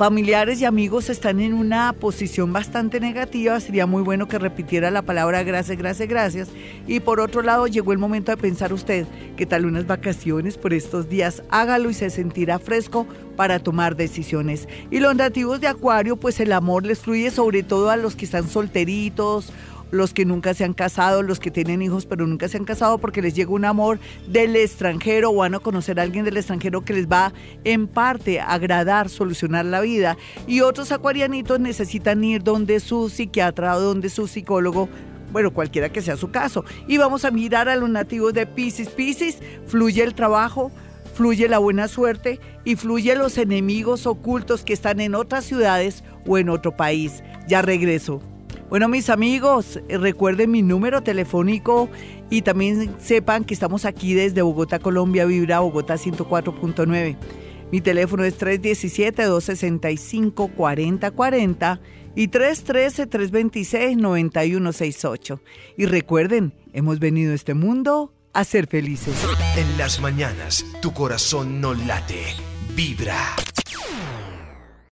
familiares y amigos están en una posición bastante negativa, sería muy bueno que repitiera la palabra gracias, gracias, gracias. Y por otro lado, llegó el momento de pensar usted, ¿qué tal unas vacaciones por estos días? Hágalo y se sentirá fresco para tomar decisiones. Y los nativos de Acuario, pues el amor les fluye sobre todo a los que están solteritos los que nunca se han casado, los que tienen hijos pero nunca se han casado porque les llega un amor del extranjero o van a conocer a alguien del extranjero que les va en parte agradar, solucionar la vida. Y otros acuarianitos necesitan ir donde su psiquiatra o donde su psicólogo bueno, cualquiera que sea su caso. Y vamos a mirar a los nativos de Pisces. Pisces, fluye el trabajo, fluye la buena suerte y fluye los enemigos ocultos que están en otras ciudades o en otro país. Ya regreso. Bueno, mis amigos, eh, recuerden mi número telefónico y también sepan que estamos aquí desde Bogotá, Colombia, Vibra Bogotá 104.9. Mi teléfono es 317-265-4040 y 313-326-9168. Y recuerden, hemos venido a este mundo a ser felices. En las mañanas, tu corazón no late, vibra.